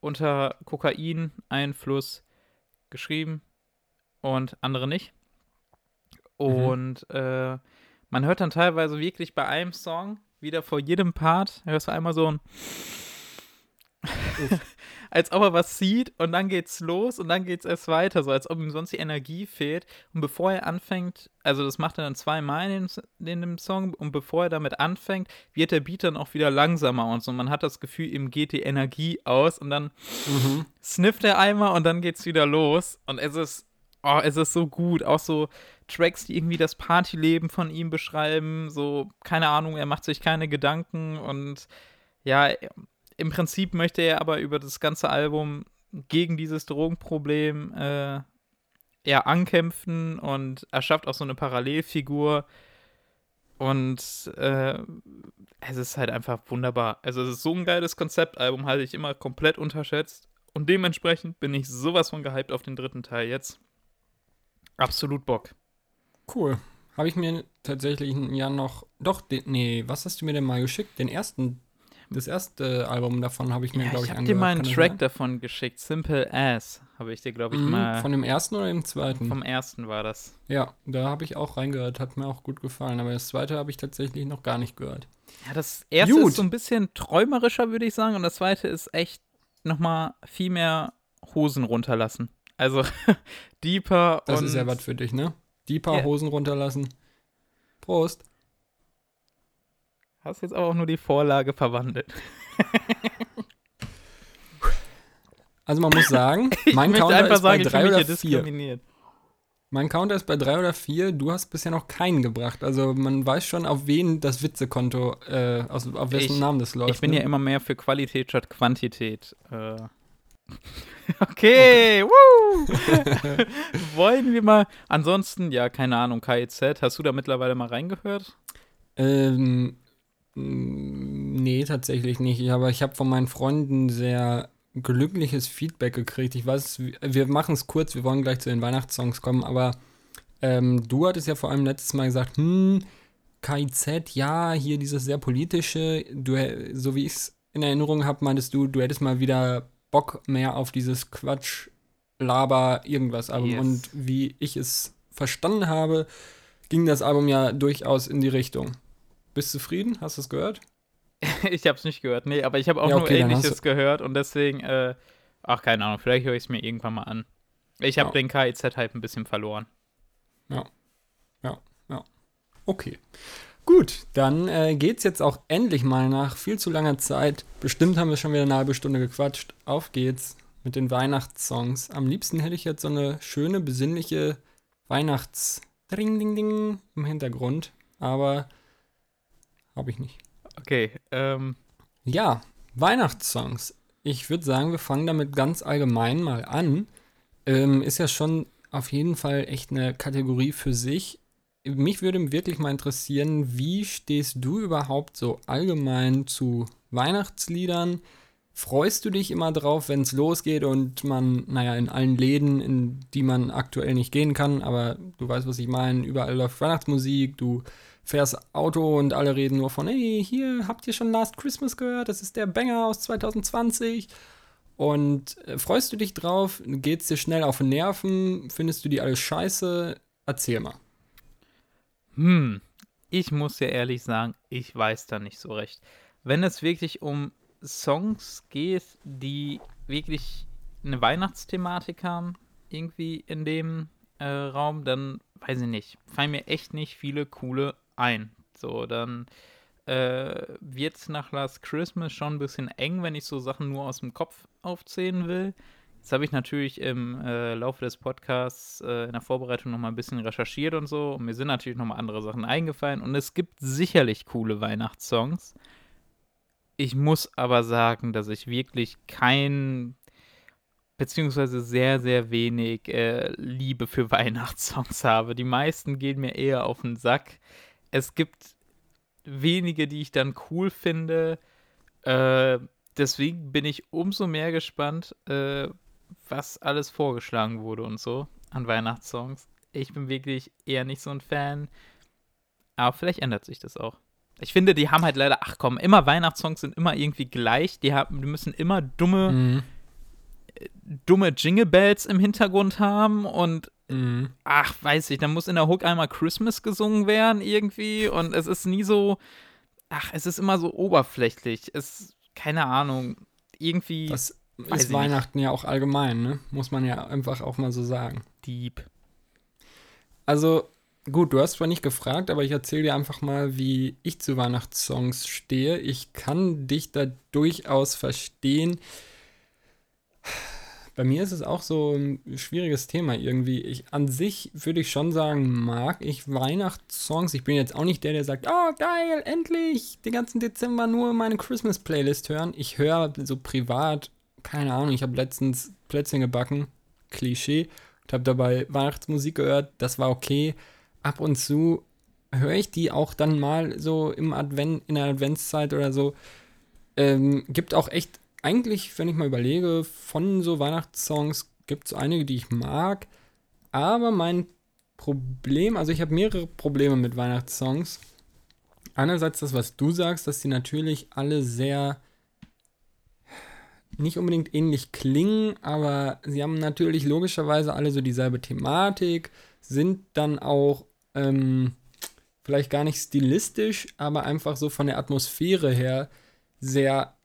unter Kokain-Einfluss geschrieben und andere nicht. Und äh, man hört dann teilweise wirklich bei einem Song, wieder vor jedem Part, hörst du einmal so ein als ob er was sieht und dann geht's los und dann geht's erst weiter, so als ob ihm sonst die Energie fehlt. Und bevor er anfängt, also das macht er dann zweimal in, dem- in dem Song, und bevor er damit anfängt, wird der Beat dann auch wieder langsamer und so. Man hat das Gefühl, ihm geht die Energie aus und dann Mhm. snifft er einmal und dann geht's wieder los. Und es ist, oh, es ist so gut. Auch so Tracks, die irgendwie das Partyleben von ihm beschreiben. So, keine Ahnung, er macht sich keine Gedanken und ja, im Prinzip möchte er aber über das ganze Album gegen dieses Drogenproblem äh, ja, ankämpfen und er schafft auch so eine Parallelfigur. Und äh, es ist halt einfach wunderbar. Also, es ist so ein geiles Konzeptalbum, halte ich immer komplett unterschätzt. Und dementsprechend bin ich sowas von gehypt auf den dritten Teil jetzt. Absolut Bock. Cool. Habe ich mir tatsächlich Jahr noch. Doch, nee, was hast du mir denn mal geschickt? Den ersten. Das erste Album davon habe ich mir, Ja, glaube ich ich, habe dir mal einen Track davon geschickt. Simple Ass habe ich dir, glaube ich, Mhm, mal. Von dem ersten oder dem zweiten? vom ersten war das. ja, da habe ich auch reingehört, hat mir auch gut gefallen. Aber das zweite habe ich tatsächlich noch gar nicht gehört. Ja, das erste Gut. ist so ein bisschen träumerischer, würde ich sagen. Und das zweite ist echt nochmal viel mehr Hosen runterlassen. Also deeper Das und ist ja was für dich, ne? Paar Ja. Hosen runterlassen. Prost. Hast jetzt aber auch nur die Vorlage verwandelt. Also man muss sagen, mein Counter einfach ist bei sagen, ich drei oder vier. Mein Counter ist bei drei oder vier. Du hast bisher noch keinen gebracht. Also man weiß schon, auf wen das Witzekonto, äh, aus, auf wessen Ich- Namen das läuft. Ich bin ne? ja immer mehr für Qualität statt Quantität äh, Okay, woo! Wollen wir mal. Ansonsten, ja, keine Ahnung, KIZ, hast du da mittlerweile mal reingehört? Ähm, nee, tatsächlich nicht. Aber ich habe von meinen Freunden sehr glückliches Feedback gekriegt. Ich weiß, wir machen es kurz, wir wollen gleich zu den Weihnachtssongs kommen, aber ähm, du hattest ja vor allem letztes Mal gesagt, hm, KIZ, ja, hier dieses sehr politische, du, so wie ich es in Erinnerung habe, meintest du, du hättest mal wieder Bock mehr auf dieses Quatsch, Laber, irgendwas Album. Yes. Und wie ich es verstanden habe, ging das Album ja durchaus in die Richtung. Bist du zufrieden? Hast du es gehört? ich habe es nicht gehört, nee, aber ich habe auch Ja, okay, nur Ähnliches gehört und deswegen, äh, ach, keine Ahnung, vielleicht höre ich es mir irgendwann mal an. Ich habe Ja. den KIZ-Hype ein bisschen verloren. Okay. Gut, dann äh, geht's jetzt auch endlich mal nach viel zu langer Zeit. Bestimmt haben wir schon wieder eine halbe Stunde gequatscht. Auf geht's mit den Weihnachtssongs. Am liebsten hätte ich jetzt so eine schöne, besinnliche Weihnachts Ding Ding Ding im Hintergrund, aber habe ich nicht. Okay, ähm, Ja, Weihnachtssongs. Ich würde sagen, wir fangen damit ganz allgemein mal an. Ähm, ist ja schon auf jeden Fall echt eine Kategorie für sich. Mich würde wirklich mal interessieren, wie stehst du überhaupt so allgemein zu Weihnachtsliedern? Freust du dich immer drauf, wenn es losgeht und man, naja, in allen Läden, in die man aktuell nicht gehen kann, aber du weißt, was ich meine, überall läuft Weihnachtsmusik, du fährst Auto und alle reden nur von, hey, hier, habt ihr schon Last Christmas gehört? Das ist der Banger aus 2020. Und äh, freust du dich drauf? Geht's dir schnell auf den Nerven? Findest du die alles scheiße? Erzähl mal. hm, ich muss ja ehrlich sagen, ich weiß da nicht so recht. Wenn es wirklich um Songs geht, die wirklich eine Weihnachtsthematik haben, irgendwie in dem äh, Raum, dann weiß ich nicht, fallen mir echt nicht viele coole ein. So, dann äh, wird es nach Last Christmas schon ein bisschen eng, wenn ich so Sachen nur aus dem Kopf aufzählen will. Jetzt habe ich natürlich im äh, Laufe des Podcasts äh, in der Vorbereitung noch mal ein bisschen recherchiert und so. Und mir sind natürlich noch mal andere Sachen eingefallen. Und es gibt sicherlich coole Weihnachtssongs. Ich muss aber sagen, dass ich wirklich kein, beziehungsweise sehr, sehr wenig äh, Liebe für Weihnachtssongs habe. Die meisten gehen mir eher auf den Sack. Es gibt wenige, die ich dann cool finde. Äh, deswegen bin ich umso mehr gespannt, äh, was alles vorgeschlagen wurde und so an Weihnachtssongs. Ich bin wirklich eher nicht so ein Fan. Aber vielleicht ändert sich das auch. Ich finde, die haben halt leider, ach komm, immer Weihnachtssongs sind immer irgendwie gleich. Die, haben, die müssen immer dumme, Mhm. dumme Jingle Bells im Hintergrund haben und Mhm. ach, weiß ich, dann muss in der Hook einmal Christmas gesungen werden irgendwie und es ist nie so, ach, es ist immer so oberflächlich. Es, keine Ahnung, irgendwie Das ist ich nicht. Weihnachten ja auch allgemein, ne? Muss man ja einfach auch mal so sagen. deep. Also, gut, du hast zwar nicht gefragt, aber ich erzähle dir einfach mal, wie ich zu Weihnachtssongs stehe. Ich kann dich da durchaus verstehen. Bei mir ist es auch so ein schwieriges Thema irgendwie. Ich an sich würde ich schon sagen, mag ich Weihnachtssongs. Ich bin jetzt auch nicht der, der sagt, oh geil, endlich den ganzen Dezember nur meine Christmas Playlist hören. Ich höre so privat, keine Ahnung, ich habe letztens Plätzchen gebacken, Klischee, und habe dabei Weihnachtsmusik gehört. Das war okay. Ab und zu höre ich die auch dann mal so im Advent, in der Adventszeit oder so. Ähm, gibt auch echt, eigentlich, wenn ich mal überlege, von so Weihnachtssongs gibt es einige, die ich mag. Aber mein Problem, also ich habe mehrere Probleme mit Weihnachtssongs. Einerseits das, was du sagst, dass die natürlich alle sehr nicht unbedingt ähnlich klingen, aber sie haben natürlich logischerweise alle so dieselbe Thematik, sind dann auch ähm, vielleicht gar nicht stilistisch, aber einfach so von der Atmosphäre her sehr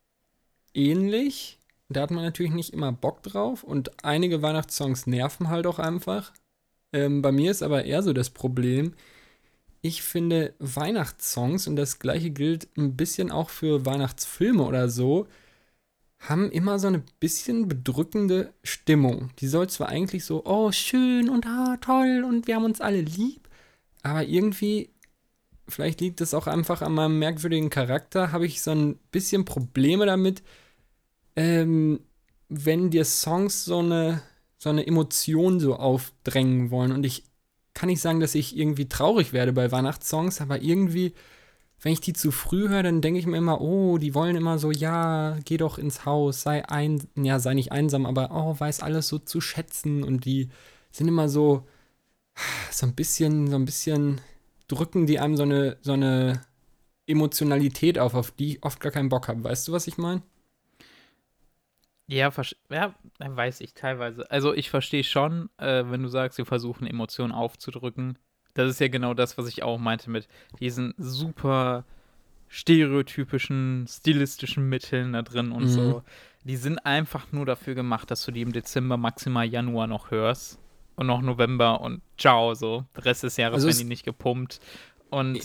ähnlich. Da hat man natürlich nicht immer Bock drauf und einige Weihnachtssongs nerven halt auch einfach. Ähm, bei mir ist aber eher so das Problem, ich finde Weihnachtssongs, und das gleiche gilt ein bisschen auch für Weihnachtsfilme oder so, haben immer so eine bisschen bedrückende Stimmung. Die soll zwar eigentlich so, oh, schön und ah, toll und wir haben uns alle lieb, aber irgendwie, vielleicht liegt es auch einfach an meinem merkwürdigen Charakter, habe ich so ein bisschen Probleme damit, ähm, wenn dir Songs so eine, so eine Emotion so aufdrängen wollen. Und ich kann nicht sagen, dass ich irgendwie traurig werde bei Weihnachtssongs, aber irgendwie, wenn ich die zu früh höre, dann denke ich mir immer, oh, die wollen immer so, ja, geh doch ins Haus, sei ein, ja, sei nicht einsam, aber oh, weiß alles so zu schätzen und die sind immer so, so ein bisschen, so ein bisschen drücken die einem so eine, so eine Emotionalität auf, auf die ich oft gar keinen Bock habe. Weißt du, was ich meine? Ja, ja, weiß ich teilweise. Also ich verstehe schon, äh, wenn du sagst, wir versuchen Emotionen aufzudrücken. Das ist ja genau das, was ich auch meinte mit diesen super stereotypischen, stilistischen Mitteln da drin und mhm. so. Die sind einfach nur dafür gemacht, dass du die im Dezember, maximal Januar noch hörst. Und noch November und ciao, so. Der Rest des Jahres also werden die nicht gepumpt. Und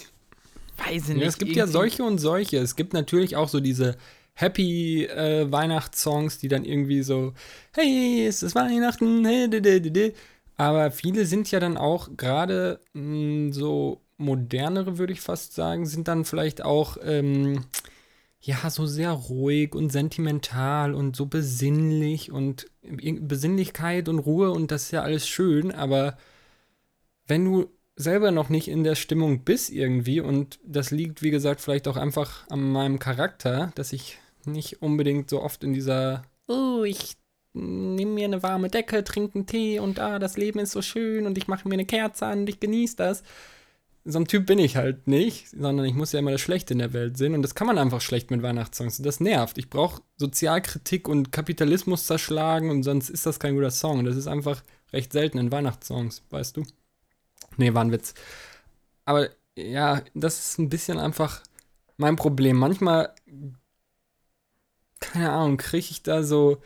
weiß ich nicht. Ja, es gibt ja solche und solche. Es gibt natürlich auch so diese Happy äh, Weihnachtssongs, die dann irgendwie so, hey, es ist Weihnachten, hey, de, de, de, aber viele sind ja dann auch gerade mm, so modernere, würde ich fast sagen, sind dann vielleicht auch ähm, ja so sehr ruhig und sentimental und so besinnlich und Besinnlichkeit und Ruhe und das ist ja alles schön, aber wenn du selber noch nicht in der Stimmung bist irgendwie und das liegt, wie gesagt, vielleicht auch einfach an meinem Charakter, dass ich nicht unbedingt so oft in dieser, oh, ich nehme mir eine warme Decke, trinke einen Tee und ah, das Leben ist so schön und ich mache mir eine Kerze an und ich genieße das. So ein Typ bin ich halt nicht, sondern ich muss ja immer das Schlechte in der Welt sehen und das kann man einfach schlecht mit Weihnachtssongs. Und das nervt. Ich brauche Sozialkritik und Kapitalismus zerschlagen und sonst ist das kein guter Song. Das ist einfach recht selten in Weihnachtssongs, weißt du? Nee, war ein Witz. Aber ja, das ist ein bisschen einfach mein Problem. Manchmal keine Ahnung, kriege ich da so,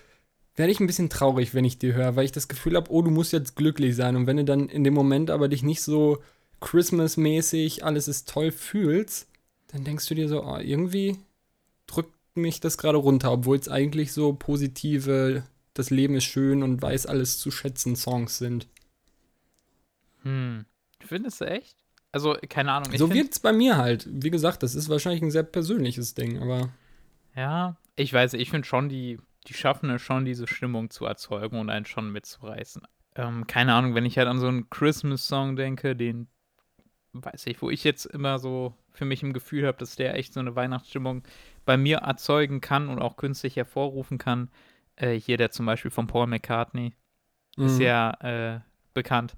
werde ich ein bisschen traurig, wenn ich die höre, weil ich das Gefühl habe, oh, du musst jetzt glücklich sein. Und wenn du dann in dem Moment aber dich nicht so Christmas-mäßig, alles ist toll fühlst, dann denkst du dir so, oh, irgendwie drückt mich das gerade runter, obwohl es eigentlich so positive, das Leben ist schön und weiß alles zu schätzen Songs sind. Hm. Findest du echt? Also, keine Ahnung. so wird es bei mir halt. Wie gesagt, das ist wahrscheinlich ein sehr persönliches Ding, aber. Ja, ich weiß, ich finde schon, die, die schaffen es schon, diese Stimmung zu erzeugen und einen schon mitzureißen. Ähm, keine Ahnung, wenn ich halt an so einen Christmas-Song denke, den, weiß ich, wo ich jetzt immer so für mich im Gefühl habe, dass der echt so eine Weihnachtsstimmung bei mir erzeugen kann und auch künstlich hervorrufen kann. Äh, hier der zum Beispiel von Paul McCartney mhm. ist ja äh, bekannt.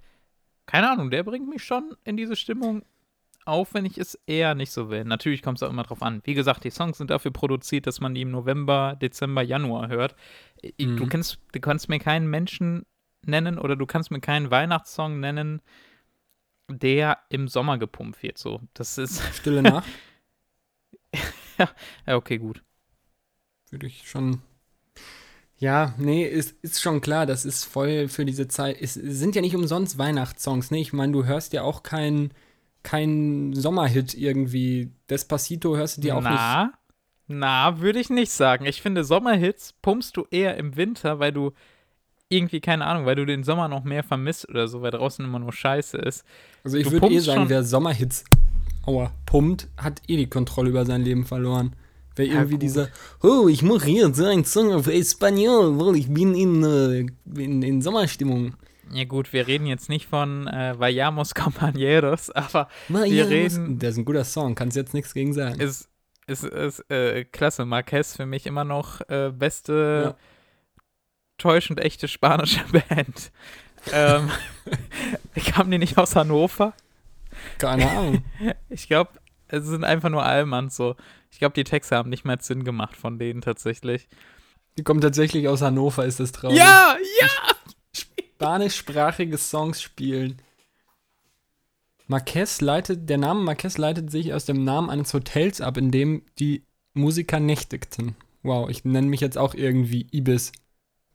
Keine Ahnung, der bringt mich schon in diese Stimmung auch wenn ich es eher nicht so will. Natürlich kommt es auch immer drauf an. Wie gesagt, die Songs sind dafür produziert, dass man die im November, Dezember, Januar hört. Mhm. Du, kannst, du kannst mir keinen Menschen nennen oder du kannst mir keinen Weihnachtssong nennen, der im Sommer gepumpt wird. So, das ist. Stille Nacht? ja, ja, okay, gut. Würde ich schon. Ja, nee, ist, ist schon klar, das ist voll für diese Zeit. Es sind ja nicht umsonst Weihnachtssongs, ne? Ich meine, du hörst ja auch keinen kein Sommerhit irgendwie. Despacito hörst du dir auch na, nicht. Na, würde ich nicht sagen. Ich finde, Sommerhits pumpst du eher im Winter, weil du irgendwie, keine Ahnung, weil du den Sommer noch mehr vermisst oder so, weil draußen immer nur Scheiße ist. Also ich würde eh sagen, wer Sommerhits aua, pumpt, hat eh die Kontrolle über sein Leben verloren. Wer irgendwie ja, dieser, oh, ich mache jetzt einen Song auf Espanol, weil ich bin in, äh, in, in Sommerstimmung. Ja gut, wir reden jetzt nicht von äh, Vayamos Compañeros, aber Vayamos. wir reden... Der ist ein guter Song, kannst jetzt nichts gegen sagen. Ist, ist, ist äh, klasse. Marquez für mich immer noch äh, beste, ja. Täuschend echte spanische Band. ähm, kam die nicht aus Hannover? Keine Ahnung. Ich glaube, es sind einfach nur Allmanns so. Ich glaube, die Texte haben nicht mehr Sinn gemacht von denen tatsächlich. Die kommen tatsächlich aus Hannover, ist das traurig. Ja, ja! spanischsprachige Songs spielen. Marquez leitet, der Name Marquez leitet sich aus dem Namen eines Hotels ab, in dem die Musiker nächtigten. Wow, ich nenne mich jetzt auch irgendwie Ibis.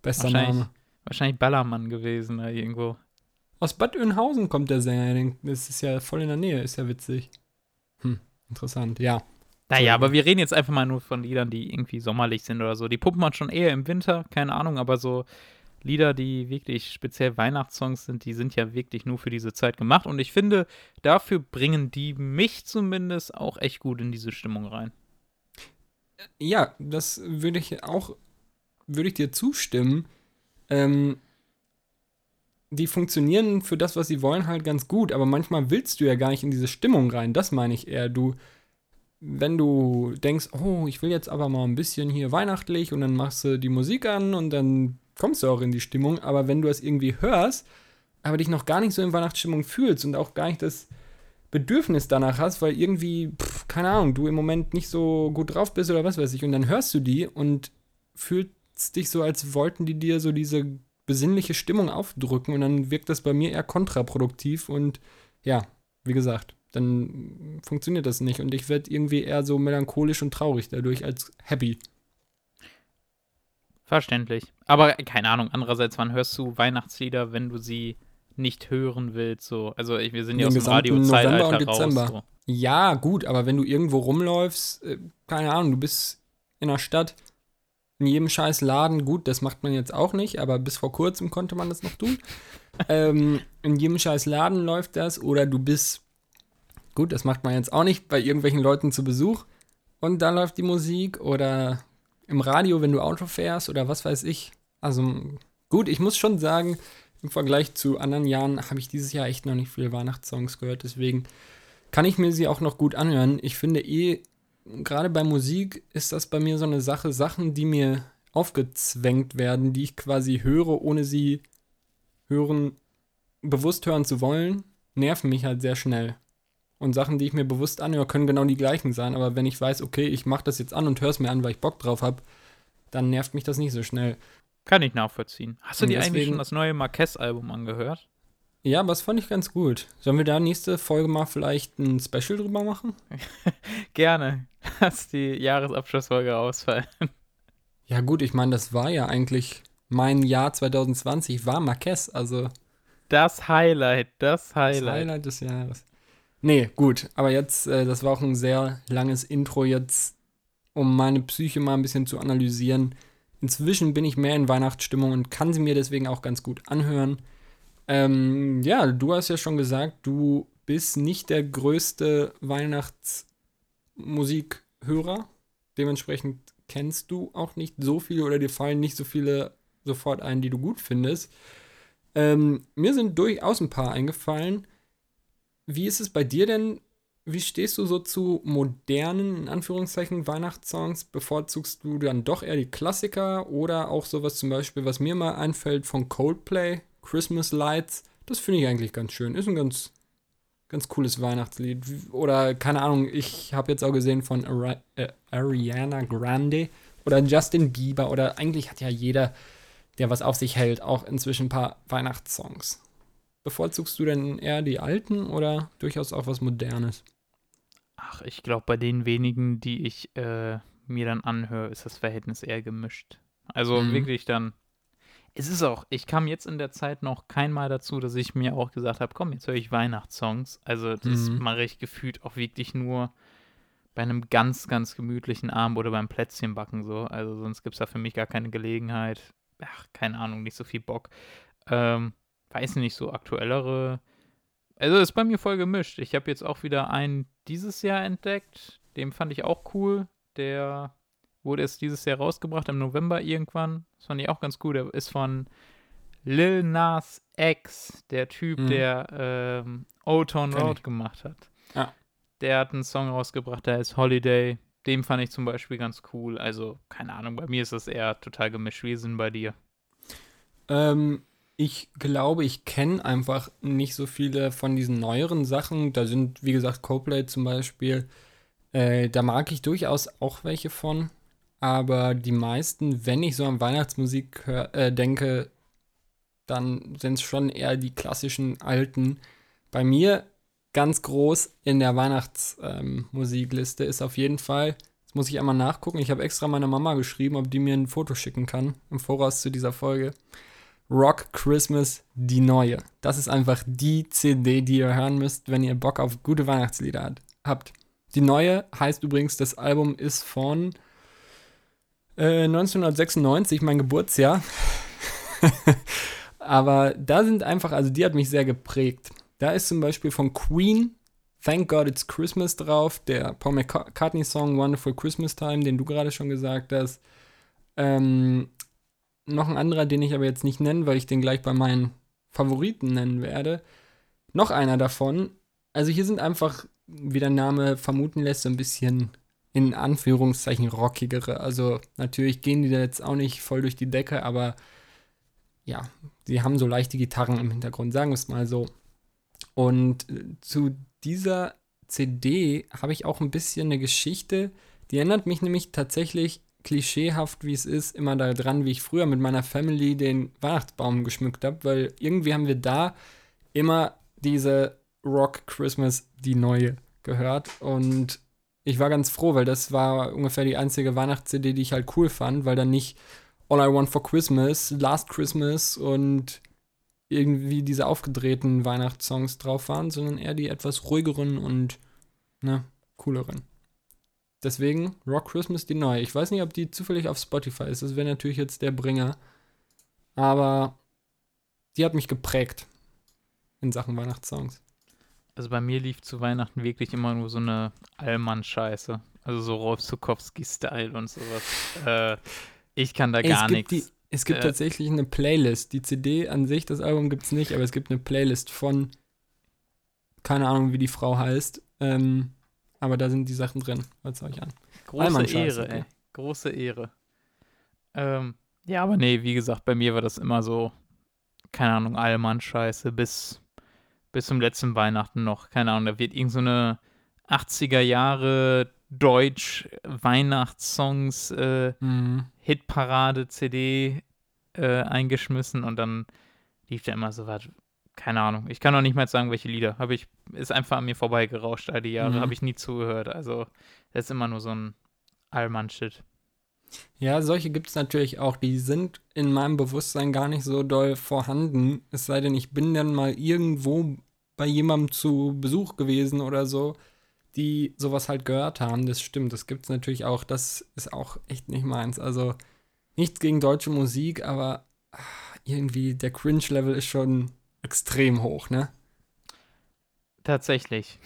Bester wahrscheinlich, Name. Wahrscheinlich Ballermann gewesen da irgendwo. Aus Bad Oeynhausen kommt der Sänger. Das ist ja voll in der Nähe, ist ja witzig. Hm, interessant, ja. Naja, aber wir reden jetzt einfach mal nur von Liedern, die irgendwie sommerlich sind oder so. Die pumpen man schon eher im Winter, keine Ahnung, aber so Lieder, die wirklich speziell Weihnachtssongs sind, die sind ja wirklich nur für diese Zeit gemacht. Und ich finde, dafür bringen die mich zumindest auch echt gut in diese Stimmung rein. Ja, das würde ich auch würde ich dir zustimmen. Ähm, die funktionieren für das, was sie wollen, halt ganz gut, aber manchmal willst du ja gar nicht in diese Stimmung rein. Das meine ich eher. Du, wenn du denkst, oh, ich will jetzt aber mal ein bisschen hier weihnachtlich und dann machst du die Musik an und dann kommst du auch in die Stimmung, aber wenn du es irgendwie hörst, aber dich noch gar nicht so in Weihnachtsstimmung fühlst und auch gar nicht das Bedürfnis danach hast, weil irgendwie, pff, keine Ahnung, du im Moment nicht so gut drauf bist oder was weiß ich, und dann hörst du die und fühlst dich so, als wollten die dir so diese besinnliche Stimmung aufdrücken und dann wirkt das bei mir eher kontraproduktiv und ja, wie gesagt, dann funktioniert das nicht und ich werde irgendwie eher so melancholisch und traurig dadurch als happy. Verständlich. Aber keine Ahnung, andererseits, wann hörst du Weihnachtslieder, wenn du sie nicht hören willst? So? Also ich, wir sind ja aus dem Radio-Zeitalter raus. So. Ja, gut, aber wenn du irgendwo rumläufst, äh, keine Ahnung, du bist in der Stadt, in jedem scheiß Laden, gut, das macht man jetzt auch nicht, aber bis vor kurzem konnte man das noch tun. ähm, in jedem scheiß Laden läuft das oder du bist, gut, das macht man jetzt auch nicht, bei irgendwelchen Leuten zu Besuch und da läuft die Musik oder im Radio, wenn du Auto fährst oder was weiß ich. Also gut, ich muss schon sagen, im Vergleich zu anderen Jahren habe ich dieses Jahr echt noch nicht viele Weihnachtssongs gehört, deswegen kann ich mir sie auch noch gut anhören. Ich finde eh, gerade bei Musik ist das bei mir so eine Sache, Sachen, die mir aufgezwängt werden, die ich quasi höre, ohne sie hören, bewusst hören zu wollen, nerven mich halt sehr schnell. Und Sachen, die ich mir bewusst anhöre, können genau die gleichen sein. Aber wenn ich weiß, okay, ich mache das jetzt an und höre es mir an, weil ich Bock drauf habe, dann nervt mich das nicht so schnell. Kann ich nachvollziehen. Hast du dir eigentlich schon das neue Marquez-Album angehört? Ja, aber das fand ich ganz gut. Sollen wir da nächste Folge mal vielleicht ein Special drüber machen? Gerne. Lass die Jahresabschlussfolge ausfallen. Ja, gut, ich meine, das war ja eigentlich mein Jahr 2020, war Marquez, also. Das Highlight, das Highlight. Das Highlight des Jahres. Nee, gut, aber jetzt, äh, das war auch ein sehr langes Intro jetzt, um meine Psyche mal ein bisschen zu analysieren. Inzwischen bin ich mehr in Weihnachtsstimmung und kann sie mir deswegen auch ganz gut anhören. Ähm, ja, du hast ja schon gesagt, du bist nicht der größte Weihnachtsmusikhörer. Dementsprechend kennst du auch nicht so viele oder dir fallen nicht so viele sofort ein, die du gut findest. Ähm, mir sind durchaus ein paar eingefallen. Wie ist es bei dir denn? Wie stehst du so zu modernen, in Anführungszeichen, Weihnachtssongs? Bevorzugst du dann doch eher die Klassiker oder auch sowas zum Beispiel, was mir mal einfällt von Coldplay? Christmas Lights. Das finde ich eigentlich ganz schön. Ist ein ganz, ganz cooles Weihnachtslied. Oder keine Ahnung, ich habe jetzt auch gesehen von Ari äh, Ariana Grande oder Justin Bieber oder eigentlich hat ja jeder, der was auf sich hält, auch inzwischen ein paar Weihnachtssongs. Bevorzugst du denn eher die alten oder durchaus auch was Modernes? Ach, ich glaube, bei den wenigen, die ich äh, mir dann anhöre, ist das Verhältnis eher gemischt. Also mhm. wirklich dann es ist auch, ich kam jetzt in der Zeit noch keinmal dazu, dass ich mir auch gesagt habe, komm, jetzt höre ich Weihnachtssongs. Also das mhm. mache ich gefühlt auch wirklich nur bei einem ganz, ganz gemütlichen Abend oder beim Plätzchenbacken so. Also sonst gibt es da für mich gar keine Gelegenheit. Ach, keine Ahnung, nicht so viel Bock. Ähm, weiß nicht, so aktuellere. Also ist bei mir voll gemischt. Ich habe jetzt auch wieder einen dieses Jahr entdeckt. Den fand ich auch cool. Der Wurde es dieses Jahr rausgebracht, im November irgendwann. Das fand ich auch ganz gut. Er ist von Lil Nas X, der Typ, mhm. der ähm, Old Town Road gemacht hat. Ja. Der hat einen Song rausgebracht, der heißt Holiday. Den fand ich zum Beispiel ganz cool. Also, keine Ahnung, bei mir ist das eher total gemischt. Wie ist denn bei dir? Ähm, ich glaube, ich kenne einfach nicht so viele von diesen neueren Sachen. Da sind, wie gesagt, Coplay zum Beispiel. Äh, da mag ich durchaus auch welche von aber die meisten, wenn ich so an Weihnachtsmusik hör, äh, denke, dann sind es schon eher die klassischen alten. Bei mir ganz groß in der Weihnachtsmusikliste ähm, ist auf jeden Fall, das muss ich einmal nachgucken, ich habe extra meiner Mama geschrieben, ob die mir ein Foto schicken kann, im Voraus zu dieser Folge. Rock Christmas, die neue. Das ist einfach die CD, die ihr hören müsst, wenn ihr Bock auf gute Weihnachtslieder habt. Die neue heißt übrigens, das Album ist von 1996, äh, mein Geburtsjahr. Aber da sind einfach, also die hat mich sehr geprägt. Da ist zum Beispiel von Queen Thank God It's Christmas drauf, der Paul McCartney-Song Wonderful Christmas Time, den du gerade schon gesagt hast. Ähm, noch ein anderer, den ich aber jetzt nicht nenne, weil ich den gleich bei meinen Favoriten nennen werde. Noch einer davon. Also hier sind einfach, wie der Name vermuten lässt, so ein bisschen in Anführungszeichen rockigere. Also natürlich gehen die da jetzt auch nicht voll durch die Decke, aber ja, sie haben so leichte Gitarren im Hintergrund, sagen wir es mal so. Und äh, zu dieser CD habe ich auch ein bisschen eine Geschichte, die erinnert mich nämlich tatsächlich klischeehaft, wie es ist, immer daran, wie ich früher mit meiner Family den Weihnachtsbaum geschmückt habe, weil irgendwie haben wir da immer diese Rock Christmas, die neue, gehört. Und ich war ganz froh, weil das war ungefähr die einzige Weihnachts-CD, die ich halt cool fand, weil dann nicht All I Want for Christmas, Last Christmas und irgendwie diese aufgedrehten Weihnachtssongs drauf waren, sondern eher die etwas ruhigeren und ne, cooleren. Deswegen Rock Christmas die neue. Ich weiß nicht, ob die zufällig auf Spotify ist. Das wäre natürlich jetzt der Bringer. Aber die hat mich geprägt in Sachen Weihnachtssongs. Also bei mir lief zu Weihnachten wirklich immer nur so eine Allmann-Scheiße. Also so Rolf Zukowski-Style und sowas. Äh, ich kann da Ey, gar nichts. Es gibt Äh, tatsächlich eine Playlist. Die CD an sich, das Album gibt es nicht, aber es gibt eine Playlist von, keine Ahnung, wie die Frau heißt. Ähm, aber da sind die Sachen drin. Hört euch an. Große Ehre, ey. ja. Große Ehre. Ähm, ja, aber nee, wie gesagt, bei mir war das immer so, keine Ahnung, Allmann-Scheiße bis, bis zum letzten Weihnachten noch. Keine Ahnung, da wird irgend so eine 80er Jahre Deutsch Weihnachtssongs äh, Mhm. Hitparade-CD äh, eingeschmissen und dann lief da immer so was. Keine Ahnung. Ich kann auch nicht mal sagen, welche Lieder. Habe ich, ist einfach an mir vorbeigerauscht all die Jahre. Mhm. Habe ich nie zugehört. Also, das ist immer nur so ein Allmann-Shit. Ja, solche gibt es natürlich auch. Die sind in meinem Bewusstsein gar nicht so doll vorhanden. Es sei denn, ich bin dann mal irgendwo bei jemandem zu Besuch gewesen oder so, die sowas halt gehört haben. Das stimmt, das gibt es natürlich auch. Das ist auch echt nicht meins. Also nichts gegen deutsche Musik, aber ah, irgendwie der Cringe-Level ist schon extrem hoch, ne? Tatsächlich.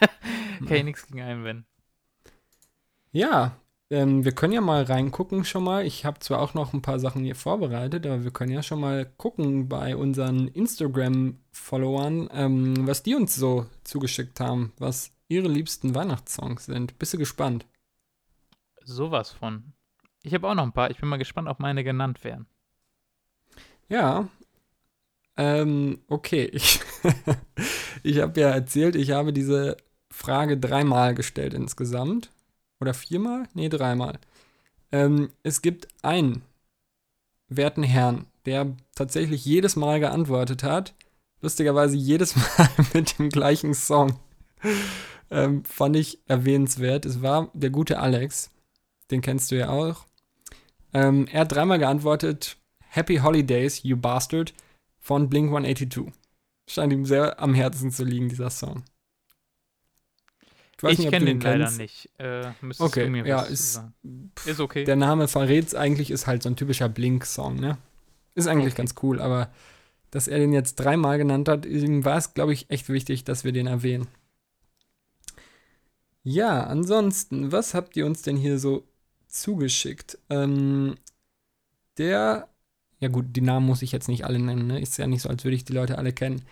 Kann ich nichts gegen einwenden. Ja, ähm, wir können ja mal reingucken schon mal. Ich habe zwar auch noch ein paar Sachen hier vorbereitet, aber wir können ja schon mal gucken bei unseren Instagram-Followern, ähm, was die uns so zugeschickt haben, was ihre liebsten Weihnachtssongs sind. Bist du gespannt? Sowas von. Ich habe auch noch ein paar. Ich bin mal gespannt, ob meine genannt werden. Ja. Ähm, okay. Ich, ich habe ja erzählt, ich habe diese Frage dreimal gestellt insgesamt. Oder viermal? Nee, dreimal. Ähm, es gibt einen werten Herrn, der tatsächlich jedes Mal geantwortet hat. Lustigerweise jedes Mal mit dem gleichen Song. Ähm, fand ich erwähnenswert. Es war der gute Alex. Den kennst du ja auch. Ähm, er hat dreimal geantwortet: Happy Holidays, you bastard, von Blink 182. Scheint ihm sehr am Herzen zu liegen, dieser Song. Ich, du kenne den leider kennst. nicht. Äh, Okay, du mir ja, ist- sagen. Ist okay. Der Name verrät's eigentlich, ist halt so ein typischer Blink-Song, ne? Ist eigentlich Okay. ganz cool, aber dass er den jetzt dreimal genannt hat, ihm war es, glaube ich, echt wichtig, dass wir den erwähnen. Ja, ansonsten, was habt ihr uns denn hier so zugeschickt? Ähm, der, ja gut, die Namen muss ich jetzt nicht alle nennen, ne? Ist ja nicht so, als würde ich die Leute alle kennen.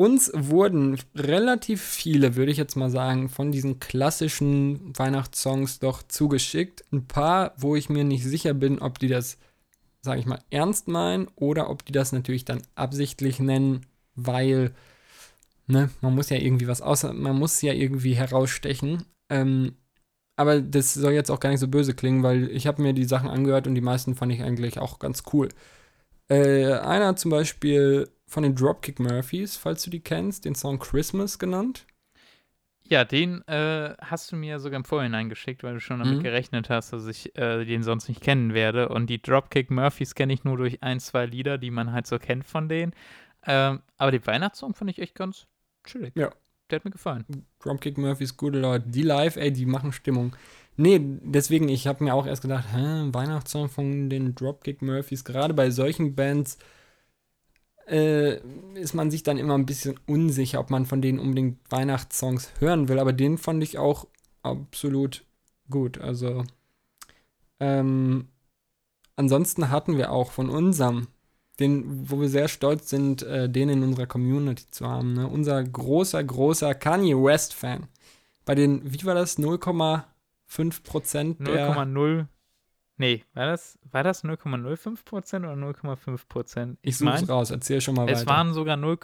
Uns wurden relativ viele, würde ich jetzt mal sagen, von diesen klassischen Weihnachtssongs doch zugeschickt. Ein paar, wo ich mir nicht sicher bin, ob die das, sage ich mal, ernst meinen oder ob die das natürlich dann absichtlich nennen, weil, ne, man muss ja irgendwie was außer, man muss ja irgendwie herausstechen. Ähm, aber das soll jetzt auch gar nicht so böse klingen, weil ich habe mir die Sachen angehört und die meisten fand ich eigentlich auch ganz cool. Äh, einer zum Beispiel von den Dropkick Murphys, falls du die kennst, den Song Christmas genannt. Ja, den äh, hast du mir sogar im Vorhinein geschickt, weil du schon damit Mhm. gerechnet hast, dass ich äh, den sonst nicht kennen werde. Und die Dropkick Murphys kenne ich nur durch ein, zwei Lieder, die man halt so kennt von denen. Ähm, aber den Weihnachtssong fand ich echt ganz chillig. Ja. Der hat mir gefallen. Dropkick Murphys, gute Leute. Die live, ey, die machen Stimmung. Nee, deswegen, ich habe mir auch erst gedacht, hä, Weihnachtssong von den Dropkick Murphys, gerade bei solchen Bands äh, ist man sich dann immer ein bisschen unsicher, ob man von denen unbedingt Weihnachtssongs hören will, aber den fand ich auch absolut gut. Also, ähm, ansonsten hatten wir auch von unserem den, wo wir sehr stolz sind, äh, den in unserer Community zu haben. Ne? Unser großer, großer Kanye West-Fan. Bei den, wie war das, 0,8 5% der 0,0 Nee, war das, war das 0,05% oder 0,5%? Ich, ich suche raus, erzähl schon mal es weiter. Es waren sogar 0,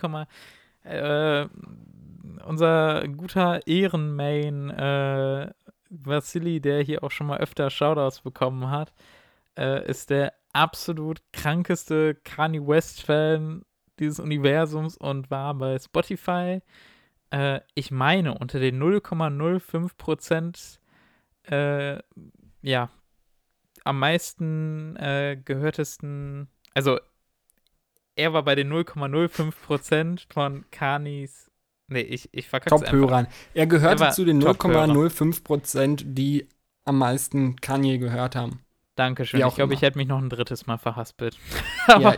äh, unser guter Ehrenmain äh, Vasili, der hier auch schon mal öfter Shoutouts bekommen hat, äh, ist der absolut krankeste Kanye West-Fan dieses Universums und war bei Spotify, äh, ich meine, unter den 0,05% äh, ja, am meisten äh, gehörtesten, also er war bei den 0,05% von Kanis. Nee, ich, ich verkack's einfach. Top-Hörern. Er gehörte Er zu den Top-Hörer. 0,05 Prozent, die am meisten Kanye gehört haben. Dankeschön. Ich glaube, ich hätte mich noch ein drittes Mal verhaspelt. ja, Aber,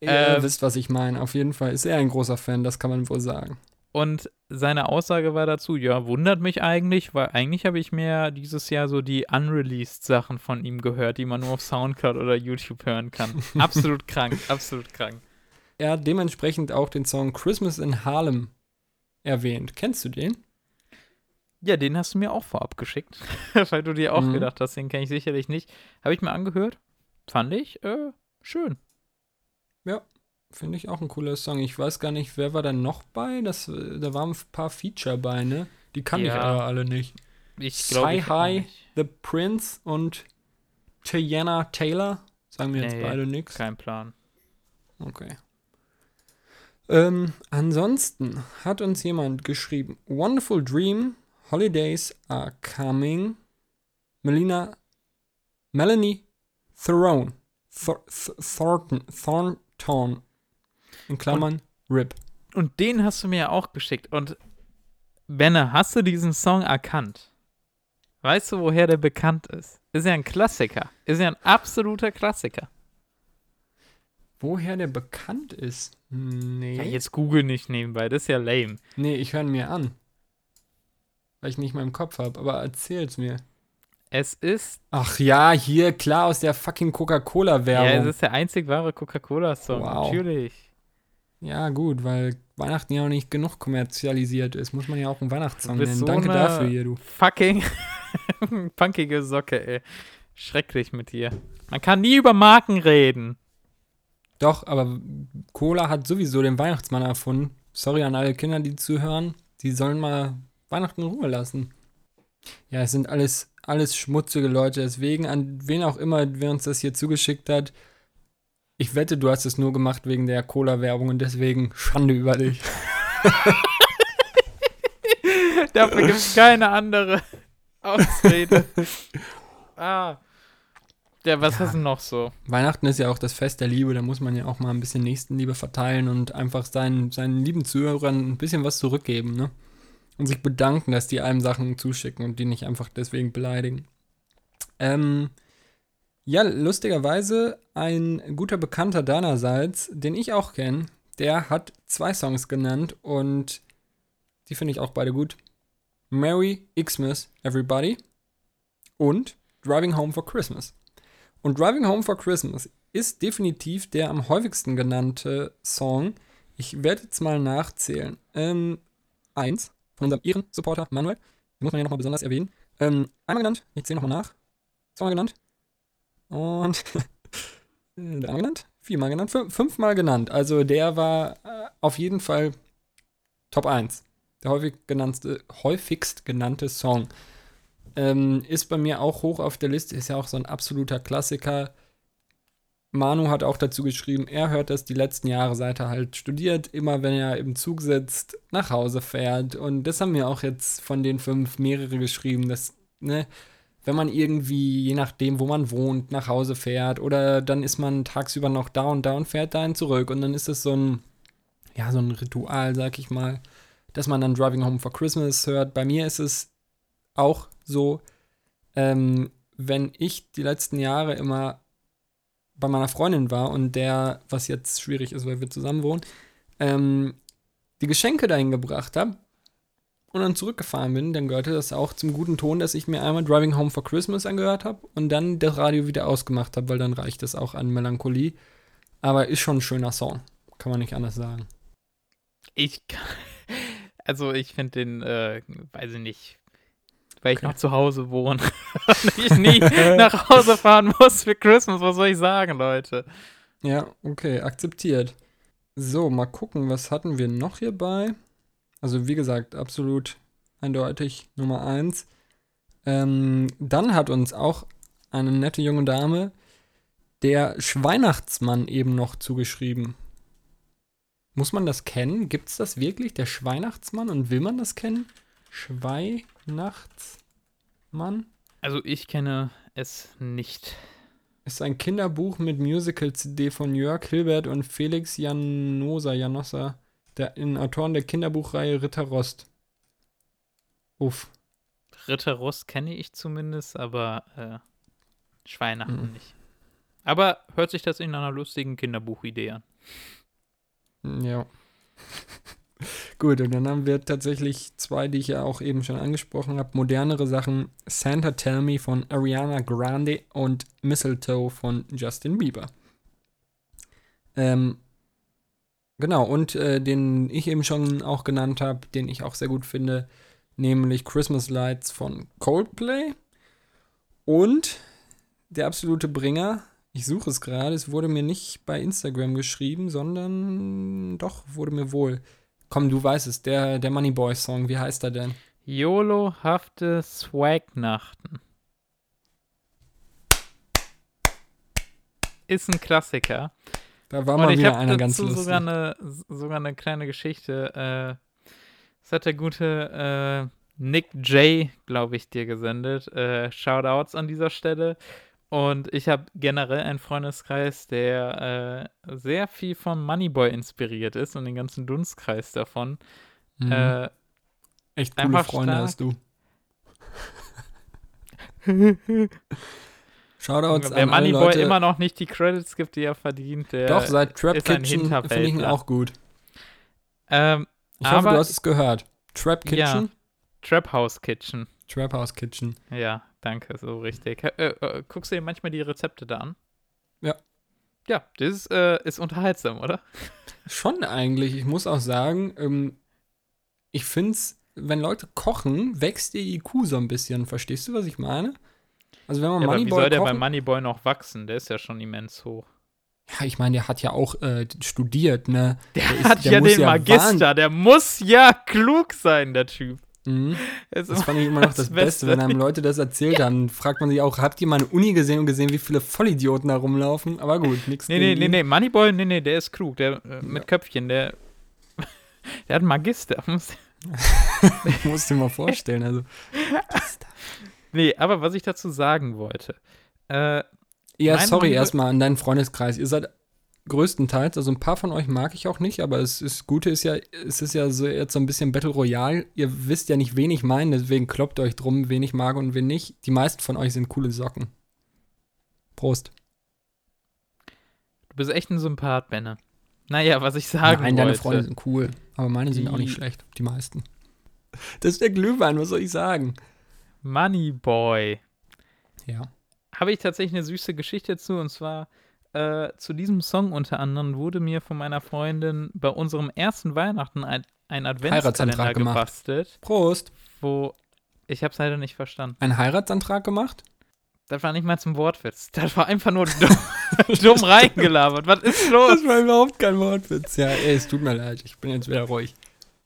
ihr äh, wisst, was ich meine. Auf jeden Fall ist er ein großer Fan, das kann man wohl sagen. Und seine Aussage war dazu, ja, wundert mich eigentlich, weil eigentlich habe ich mir dieses Jahr so die unreleased Sachen von ihm gehört, die man nur auf Soundcloud oder YouTube hören kann. Absolut krank, absolut krank. Er hat dementsprechend auch den Song Christmas in Harlem erwähnt. Kennst du den? Ja, den hast du mir auch vorab geschickt, weil du dir auch Mhm. gedacht hast, den kenne ich sicherlich nicht. Habe ich mir angehört, fand ich äh, schön. Finde ich auch ein cooler Song. Ich weiß gar nicht, wer war da noch bei? Das, da waren ein paar Feature bei, ne? Die kann ich Ja. aber alle nicht. Ich glaube, Sci ich High, The Prince und Tiana Taylor. Sagen jetzt Nee, beide nichts. kein Plan. Okay. Ähm, ansonsten hat uns jemand geschrieben: Wonderful Dream, Holidays are coming. Melina, Melanie Thorne, Thor, Th- Thornton, Thornton, in Klammern, RIP. Und den hast du mir ja auch geschickt. Und Benne, hast du diesen Song erkannt? Weißt du, woher der bekannt ist? Ist ja ein Klassiker. Ist ja ein absoluter Klassiker. Woher der bekannt ist? Nee. Ja, jetzt google nicht nebenbei, das ist ja lame. Nee, ich höre ihn mir an. Weil ich nicht mal im Kopf habe, aber erzähl's mir. Es ist, Ach ja, hier, klar, aus der fucking ja, Coca-Cola-Werbung. es ist der einzig wahre Coca-Cola-Song, Wow. natürlich. Ja, gut, weil Weihnachten ja auch nicht genug kommerzialisiert ist. Muss man ja auch einen Weihnachtssong nennen. so Danke dafür hier, du. Fucking punkige Socke, ey. Schrecklich mit dir. Man kann nie über Marken reden. Doch, aber Cola hat sowieso den Weihnachtsmann erfunden. Sorry an alle Kinder, die zuhören. Die sollen mal Weihnachten in Ruhe lassen. Ja, es sind alles, alles schmutzige Leute. Deswegen, an wen auch immer, wer uns das hier zugeschickt hat, ich wette, du hast es nur gemacht wegen der Cola-Werbung und deswegen Schande über dich. Dafür gibt es keine andere Ausrede. ah. Ja, was hast du noch so? Weihnachten ist ja auch das Fest der Liebe, da muss man ja auch mal ein bisschen Nächstenliebe verteilen und einfach seinen, seinen lieben Zuhörern ein bisschen was zurückgeben, ne? Und sich bedanken, dass die einem Sachen zuschicken und die nicht einfach deswegen beleidigen. Ähm, ja, lustigerweise, ein guter Bekannter deinerseits, den ich auch kenne, der hat zwei Songs genannt und die finde ich auch beide gut. Merry Xmas Everybody und Driving Home for Christmas. Und Driving Home for Christmas ist definitiv der am häufigsten genannte Song. Ich werde jetzt mal nachzählen. Ähm, eins von unserem Ehren-Supporter Manuel. Den muss man ja nochmal besonders erwähnen. Ähm, einmal genannt. Ich zähle nochmal nach. Zweimal genannt. Und dreimal genannt. Viermal genannt. Fün fünfmal genannt. Also der war äh, auf jeden Fall Top 1. Der häufig genannte, häufigst genannte Song. Ähm, ist bei mir auch hoch auf der Liste, ist ja auch so ein absoluter Klassiker. Manu hat auch dazu geschrieben, er hört das die letzten Jahre, seit er halt studiert, immer wenn er im Zug sitzt, nach Hause fährt. Und das haben mir auch jetzt von den fünf mehrere geschrieben, dass, ne, wenn man irgendwie, je nachdem, wo man wohnt, nach Hause fährt oder dann ist man tagsüber noch da und da und fährt dahin zurück. Und dann ist es so ein, ja, so ein Ritual, sag ich mal, dass man dann Driving Home for Christmas hört. Bei mir ist es auch so, ähm, wenn ich die letzten Jahre immer bei meiner Freundin war und der, was jetzt schwierig ist, weil wir zusammen wohnen, ähm, die Geschenke dahin gebracht habe, und dann zurückgefahren bin, dann gehörte das auch zum guten Ton, dass ich mir einmal Driving Home for Christmas angehört habe und dann das Radio wieder ausgemacht habe, weil dann reicht es auch an Melancholie. Aber ist schon ein schöner Song. Kann man nicht anders sagen. Ich kann, also ich finde den, äh, weiß ich nicht, weil ich noch zu Hause wohne und ich nie nach Hause fahren muss für Christmas. Was soll ich sagen, Leute? Ja, okay, akzeptiert. So, mal gucken, was hatten wir noch hierbei? Also, wie gesagt, absolut eindeutig Nummer eins. Ähm, dann hat uns auch eine nette junge Dame der Schweihnachtsmann eben noch zugeschrieben. Muss man das kennen? Gibt es das wirklich, der Schweihnachtsmann? Und will man das kennen? Schweihnachtsmann? Also ich kenne es nicht. Ist ein Kinderbuch mit Musical-CD von Jörg Hilbert und Felix Janosa, Janossa, der den Autoren der Kinderbuchreihe Ritter Rost. Uff. Ritter Rost kenne ich zumindest, aber äh, Schweihnachten Mhm. nicht. Aber hört sich das in einer lustigen Kinderbuchidee an. Ja. Gut, und dann haben wir tatsächlich zwei, die ich ja auch eben schon angesprochen habe. Modernere Sachen. Santa Tell Me von Ariana Grande und Mistletoe von Justin Bieber. Ähm, genau, und äh, den ich eben schon auch genannt habe, den ich auch sehr gut finde, nämlich Christmas Lights von Coldplay. Und der absolute Bringer, ich suche es gerade, es wurde mir nicht bei Instagram geschrieben, sondern doch, wurde mir wohl. Komm, du weißt es, der, der Moneyboy-Song, wie heißt er denn? YOLO-hafte Swag-Nachten. Ist ein Klassiker. Da war Und mal ich wieder habe einer ganz dazu lustig. sogar eine, sogar eine kleine Geschichte. Äh, das hat der gute äh, Nick J, glaube ich, dir gesendet. Äh, Shoutouts an dieser Stelle. Und ich habe generell einen Freundeskreis, der äh, sehr viel von Moneyboy inspiriert ist und den ganzen Dunstkreis davon. Mhm. Äh, Echt coole Freunde stark. hast du. Shoutouts wer an alle Moneyboy Leute. immer noch nicht die Credits gibt, die er verdient, der Doch, seit Trap ist Kitchen finde ich ihn auch gut. ähm, Ich hoffe, du hast es gehört. Trap Ja. Kitchen? Trap House Kitchen. Trap House Kitchen. Ja, danke, so richtig. Äh, äh, guckst du dir manchmal die Rezepte da an? Ja. Ja, das ist, äh, ist unterhaltsam, oder? Schon eigentlich. Ich muss auch sagen, ähm, ich finde es, wenn Leute kochen, wächst ihr IQ so ein bisschen. Verstehst du, was ich meine? Also wenn man Ja, aber wie Moneyboy soll der bei Moneyboy noch wachsen? Der ist ja schon immens hoch. Ja, ich meine, der hat ja auch äh, studiert, ne? Der, ist- hat der ja muss den ja Magister, der muss ja klug sein, der Typ. Mhm. Das ist fand ich immer noch das, Beste, wenn einem Leute das erzählt haben. Fragt man sich auch, habt ihr mal eine Uni gesehen und gesehen, wie viele Vollidioten da rumlaufen? Aber gut, nichts Nee, nee, nee, nee, Moneyboy, nee, nee, der ist klug, der äh, mit Köpfchen, der, der hat einen Magister. Muss- Musst du dir mal vorstellen. Also, Nee, aber was ich dazu sagen wollte, äh, ja, sorry erstmal an deinen Freundeskreis. Ihr seid größtenteils, also ein paar von euch mag ich auch nicht, aber es ist Gute ist ja, es ist ja so jetzt so ein bisschen Battle Royale. Ihr wisst ja nicht, wen ich meine, deswegen kloppt euch drum, wen ich mag und wen nicht. Die meisten von euch sind coole Socken. Prost. du bist echt ein Sympath, Benne. Naja, was ich sagen Nein, deine wollte. Freunde sind cool, aber meine sind auch nicht Die- schlecht, die meisten. Das ist der Glühwein, was soll ich sagen? Moneyboy. Ja. habe ich tatsächlich eine süße Geschichte zu. Und zwar äh, zu diesem Song unter anderem wurde mir von meiner Freundin bei unserem ersten Weihnachten ein, ein Adventskalender gemacht. gebastelt, Prost. wo ich habe es leider nicht verstanden. Einen Heiratsantrag gemacht? Das war nicht mal zum Wortwitz. Das war einfach nur dumm, dumm reingelabert. Was ist los? Das war überhaupt kein Wortwitz. Ja, ey, es tut mir leid. Ich bin jetzt wieder ruhig.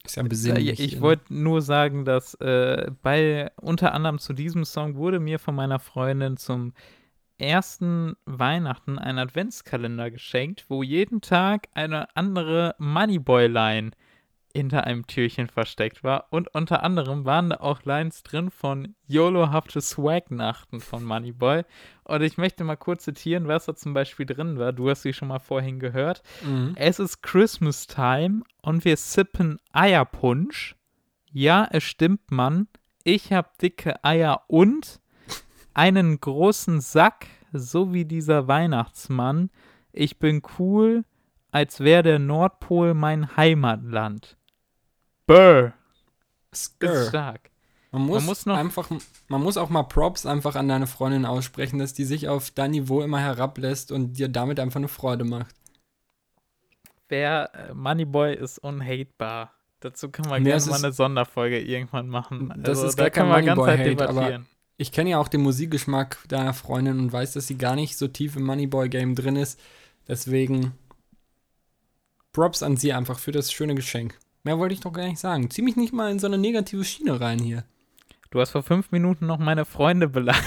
Ist ja besinnlich. Ich wollte nur sagen, dass äh, bei unter anderem zu diesem Song wurde mir von meiner Freundin zum ersten Weihnachten ein Adventskalender geschenkt, wo jeden Tag eine andere Moneyboy-Line hinter einem Türchen versteckt war. Und unter anderem waren da auch Lines drin von YOLO-hafte Swag-Nachten von Moneyboy. Und ich möchte mal kurz zitieren, was da zum Beispiel drin war. Du hast sie schon mal vorhin gehört. Mhm. Es ist Christmas Time und wir sippen Eierpunsch. Ja, es stimmt, Mann. Ich hab dicke Eier und einen großen Sack, so wie dieser Weihnachtsmann. Ich bin cool, als wäre der Nordpol mein Heimatland. Burr. Ist Skr. stark. Man muss, muss noch- einfach, man muss auch mal Props einfach an deine Freundin aussprechen, dass die sich auf dein Niveau immer herablässt und dir damit einfach eine Freude macht. Wer äh, Moneyboy ist unhatebar. Dazu kann man Nee, gerne mal ist- eine Sonderfolge irgendwann machen. Das also, ist da gar kann kein man ganz halt Moneyboy-Hate, aber- debattieren. Ich kenne ja auch den Musikgeschmack deiner Freundin und weiß, dass sie gar nicht so tief im Moneyboy-Game drin ist. Deswegen Props an sie einfach für das schöne Geschenk. Mehr wollte ich doch gar nicht sagen. Zieh mich nicht mal in so eine negative Schiene rein hier. Du hast vor fünf Minuten noch meine Freunde beleidigt.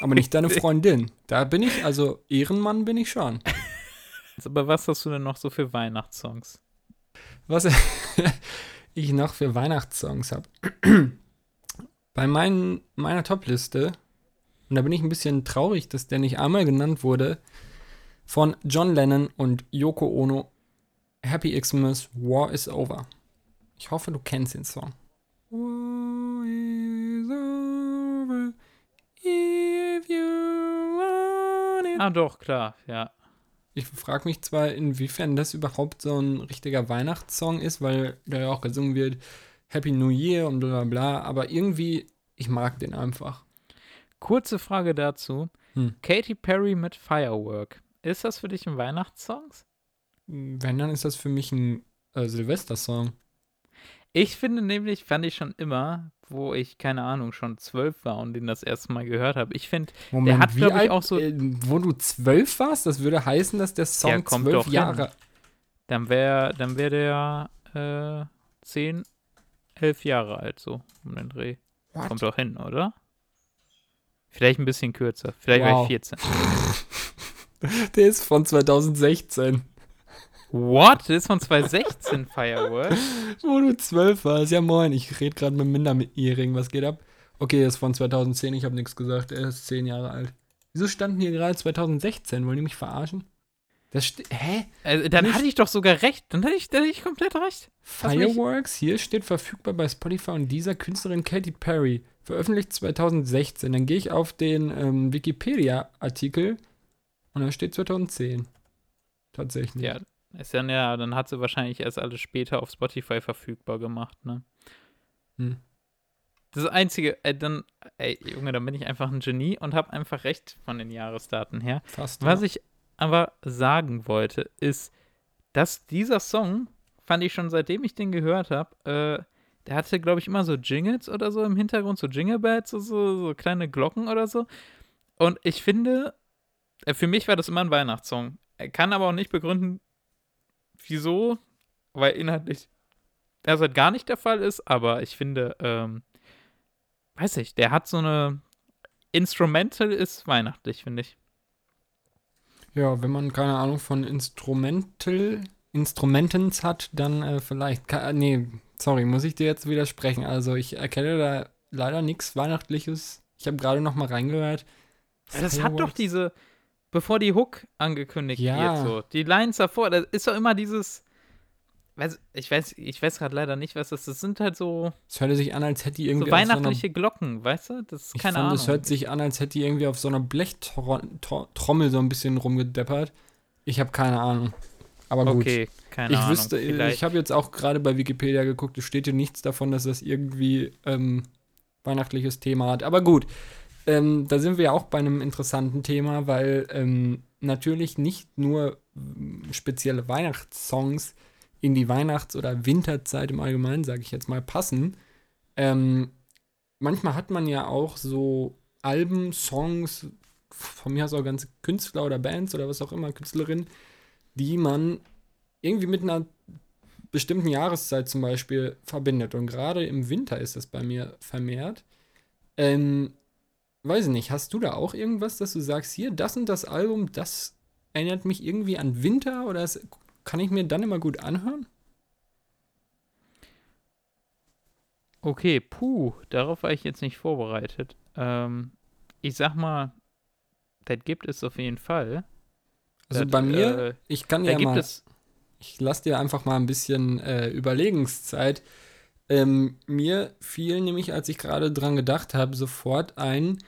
Aber nicht deine Freundin. Da bin ich, also Ehrenmann bin ich schon. Aber was hast du denn noch so für Weihnachtssongs? Was ich noch für Weihnachtssongs habe. Bei meinen, meiner Top-Liste, und da bin ich ein bisschen traurig, dass der nicht einmal genannt wurde, von John Lennon und Yoko Ono, Happy Xmas, War is Over. Ich hoffe, du kennst den Song. War is over if you want it. Ah, doch, klar, ja. Ich frage mich zwar, inwiefern das überhaupt so ein richtiger Weihnachtssong ist, weil da ja auch gesungen wird Happy New Year und bla bla bla, aber irgendwie, ich mag den einfach. Kurze Frage dazu. Hm. Katy Perry mit Firework. Ist das für dich ein Weihnachtssong? Wenn, dann ist das für mich ein äh, Silvestersong. Ich finde nämlich, fand ich schon immer, wo ich, keine Ahnung, schon zwölf war und den das erste Mal gehört habe. Ich finde, Moment, hat, wie glaub ich, auch so- Äh, wo du zwölf warst, das würde heißen, dass der Song Der kommt zwölf doch hin. Jahre. dann wäre dann wär der äh, zehn, elf Jahre alt, so um den Dreh. What? Kommt doch hin, oder? Vielleicht ein bisschen kürzer. Vielleicht war Wow. ich 14. Der ist von 2016. What? Das ist von 2016 Firework. Wo du zwölf warst. Ja, moin, ich rede gerade mit Minderjährigen. Was geht ab? Okay, er ist von 2010, ich habe nichts gesagt. Er ist zehn Jahre alt. Wieso standen hier gerade 2016? Wollen die mich verarschen? Das Hä? Also, dann Nicht- hatte ich doch sogar recht. Dann hatte ich, dann hatte ich komplett recht. Fireworks, hier steht verfügbar bei Spotify und dieser Künstlerin Katy Perry. Veröffentlicht 2016. Dann gehe ich auf den ähm, Wikipedia-Artikel und da steht 2010. Tatsächlich. Ja, ist dann ja, dann hat sie wahrscheinlich erst alles später auf Spotify verfügbar gemacht, ne? Hm. Das Einzige, äh, dann, ey, Junge, dann bin ich einfach ein Genie und habe einfach recht von den Jahresdaten her. Fast. Was ja. ich aber sagen wollte, ist, dass dieser Song, fand ich schon seitdem ich den gehört habe, äh, der hatte, glaube ich, immer so Jingles oder so im Hintergrund, so Jingle Bells, so, so, so kleine Glocken oder so. Und ich finde, äh, für mich war das immer ein Weihnachtssong. Er kann aber auch nicht begründen, wieso, weil inhaltlich das halt gar nicht der Fall ist, aber ich finde, ähm, weiß ich, der hat so eine Instrumental ist weihnachtlich, finde ich. Ja, wenn man keine Ahnung von Instrumental, Instrumentens hat, dann äh, vielleicht. Ka nee, sorry, muss ich dir jetzt widersprechen. Also ich erkenne da leider nichts Weihnachtliches. Ich habe gerade noch mal reingehört. Ja, das hat doch diese, bevor die Hook angekündigt Ja. wird, so. Die Lines davor, das ist doch immer dieses. Weiß, ich weiß, ich weiß gerade leider nicht, was das ist. Das sind halt so, Es hörte sich an, als hätte die so irgendwie so weihnachtliche Glocken, weißt du? Das ist Ich keine fand, Ahnung. es hört sich an, als hätte die irgendwie auf so einer Blechtrommel so ein bisschen rumgedeppert. Ich habe keine Ahnung. Aber gut. okay, keine ich Ahnung. wüsste, vielleicht. ich habe jetzt auch gerade bei Wikipedia geguckt, es steht hier nichts davon, dass das irgendwie ähm, weihnachtliches Thema hat. Aber gut, ähm, da sind wir ja auch bei einem interessanten Thema, weil ähm, natürlich nicht nur ähm, spezielle Weihnachtssongs in die Weihnachts- oder Winterzeit im Allgemeinen, sage ich jetzt mal, passen. Ähm, manchmal hat man ja auch so Alben, Songs, von mir aus auch ganze Künstler oder Bands oder was auch immer, Künstlerinnen, die man irgendwie mit einer bestimmten Jahreszeit zum Beispiel verbindet. Und gerade im Winter ist das bei mir vermehrt. Ähm, weiß ich nicht, hast du da auch irgendwas, dass du sagst, hier, das und das Album, das erinnert mich irgendwie an Winter oder das kann ich mir dann immer gut anhören? Okay, puh, darauf war ich jetzt nicht vorbereitet. Ähm, ich sag mal, das gibt es auf jeden Fall. Also Das, bei mir, äh, ich kann ja gibt mal, es. ich lasse dir einfach mal ein bisschen äh, Überlegungszeit. Ähm, mir fiel nämlich, als ich gerade dran gedacht habe, sofort ein,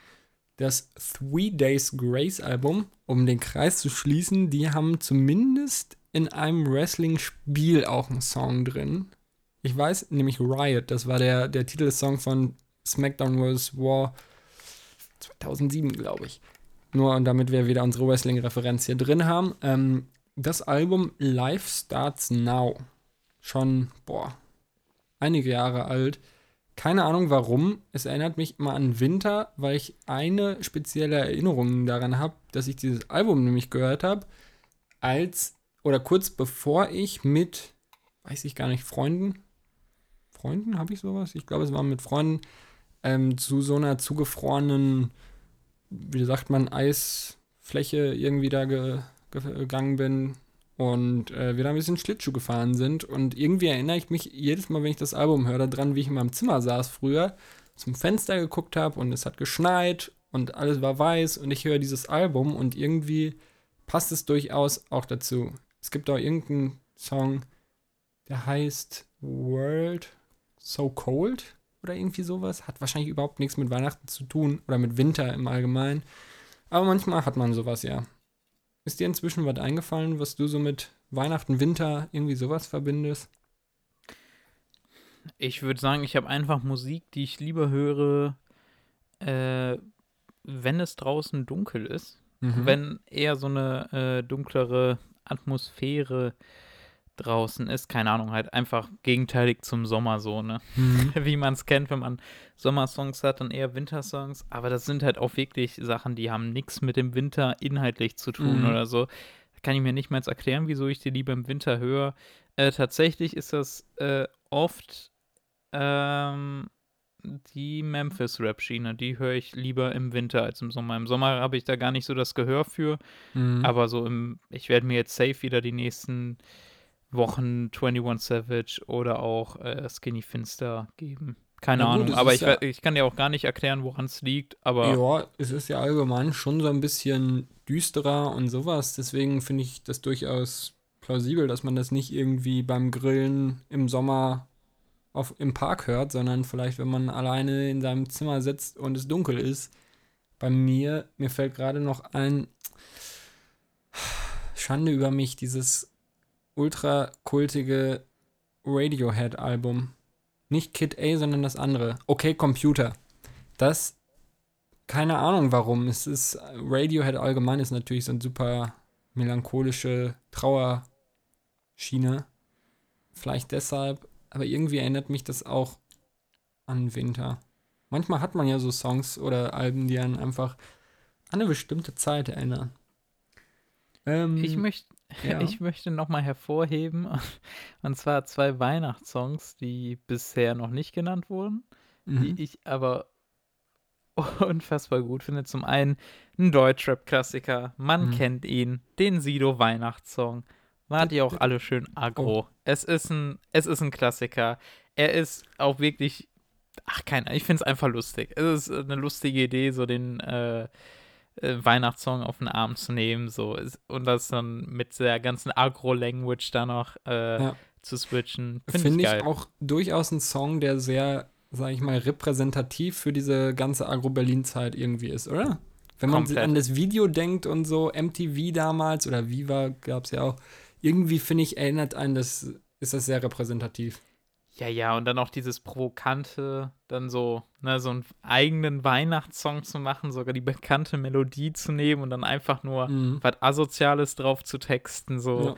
das Three Days Grace Album, um den Kreis zu schließen, die haben zumindest in einem Wrestling-Spiel auch einen Song drin. Ich weiß nämlich Riot, das war der, der Titelsong von SmackDown vs. War 2007, glaube ich. Nur damit wir wieder unsere Wrestling-Referenz hier drin haben. Ähm, das Album Life Starts Now. Schon, boah, einige Jahre alt. Keine Ahnung warum. Es erinnert mich immer an Winter, weil ich eine spezielle Erinnerung daran habe, dass ich dieses Album nämlich gehört habe, als oder kurz bevor ich mit, weiß ich gar nicht, Freunden, Freunden habe ich sowas? Ich glaube, es war mit Freunden ähm, zu so einer zugefrorenen, wie sagt man, Eisfläche irgendwie da ge, gegangen bin und äh, wir da ein bisschen Schlittschuh gefahren sind. Und irgendwie erinnere ich mich jedes Mal, wenn ich das Album höre, daran, wie ich in meinem Zimmer saß früher, zum Fenster geguckt habe und es hat geschneit und alles war weiß und ich höre dieses Album und irgendwie passt es durchaus auch dazu. Es gibt auch irgendeinen Song, der heißt World So Cold oder irgendwie sowas. Hat wahrscheinlich überhaupt nichts mit Weihnachten zu tun oder mit Winter im Allgemeinen. Aber manchmal hat man sowas ja. Ist dir inzwischen was eingefallen, was du so mit Weihnachten, Winter irgendwie sowas verbindest? Ich würde sagen, ich habe einfach Musik, die ich lieber höre, äh, wenn es draußen dunkel ist. Mhm. Wenn eher so eine äh, dunklere Atmosphäre draußen ist. Keine Ahnung, halt einfach gegenteilig zum Sommer so, ne? Mhm. Wie man es kennt, wenn man Sommersongs hat, dann eher Wintersongs. Aber das sind halt auch wirklich Sachen, die haben nichts mit dem Winter inhaltlich zu tun Mhm. oder so. Kann ich mir nicht mal jetzt erklären, wieso ich die lieber im Winter höre. Äh, tatsächlich ist das äh, oft ähm, die Memphis-Rap-Schiene. Die höre ich lieber im Winter als im Sommer. Im Sommer habe ich da gar nicht so das Gehör für. Mhm. Aber so im, ich werde mir jetzt safe wieder die nächsten Wochen 21 Savage oder auch äh, Skinny Finster geben. Keine Ja Ahnung, aber ich, ja- ich kann dir auch gar nicht erklären, woran es liegt, aber Ja, es ist ja allgemein schon so ein bisschen düsterer und sowas. Deswegen finde ich das durchaus plausibel, dass man das nicht irgendwie beim Grillen im Sommer auf, im Park hört, sondern vielleicht, wenn man alleine in seinem Zimmer sitzt und es dunkel ist. Bei mir, mir fällt gerade noch ein, Schande über mich, dieses ultra kultige Radiohead-Album. Nicht Kid A, sondern das andere. Okay, Computer. Das keine Ahnung warum. Es ist Radiohead allgemein ist natürlich so eine super melancholische Trauerschiene. Vielleicht deshalb, aber irgendwie erinnert mich das auch an Winter. Manchmal hat man ja so Songs oder Alben, die einen einfach an eine bestimmte Zeit erinnern. Ähm, ich, möcht, ja. ich möchte nochmal hervorheben, und zwar zwei Weihnachtssongs, die bisher noch nicht genannt wurden, mhm. die ich aber unfassbar gut finde. Zum einen ein Deutschrap-Klassiker, man Mhm. kennt ihn, den Sido-Weihnachtssong. Wart ihr auch alle schön aggro. Oh. Es ist ein, es ist ein Klassiker. Er ist auch wirklich, ach keine, ich finde es einfach lustig. Es ist eine lustige Idee, so den äh, Weihnachtssong auf den Arm zu nehmen, so und das dann mit der ganzen Agro-Language da noch äh, Ja. zu switchen. Finde Finde ich ich auch durchaus ein Song, der sehr, sag ich mal, repräsentativ für diese ganze Agro-Berlin-Zeit irgendwie ist, oder? Wenn man Komplett. an das Video denkt und so, MTV damals oder Viva gab es ja auch, irgendwie finde ich, erinnert einen, das ist das sehr repräsentativ. Ja, ja, und dann auch dieses Provokante, dann so, ne, so einen eigenen Weihnachtssong zu machen, sogar die bekannte Melodie zu nehmen und dann einfach nur Mhm. was Asoziales drauf zu texten, so. Ja.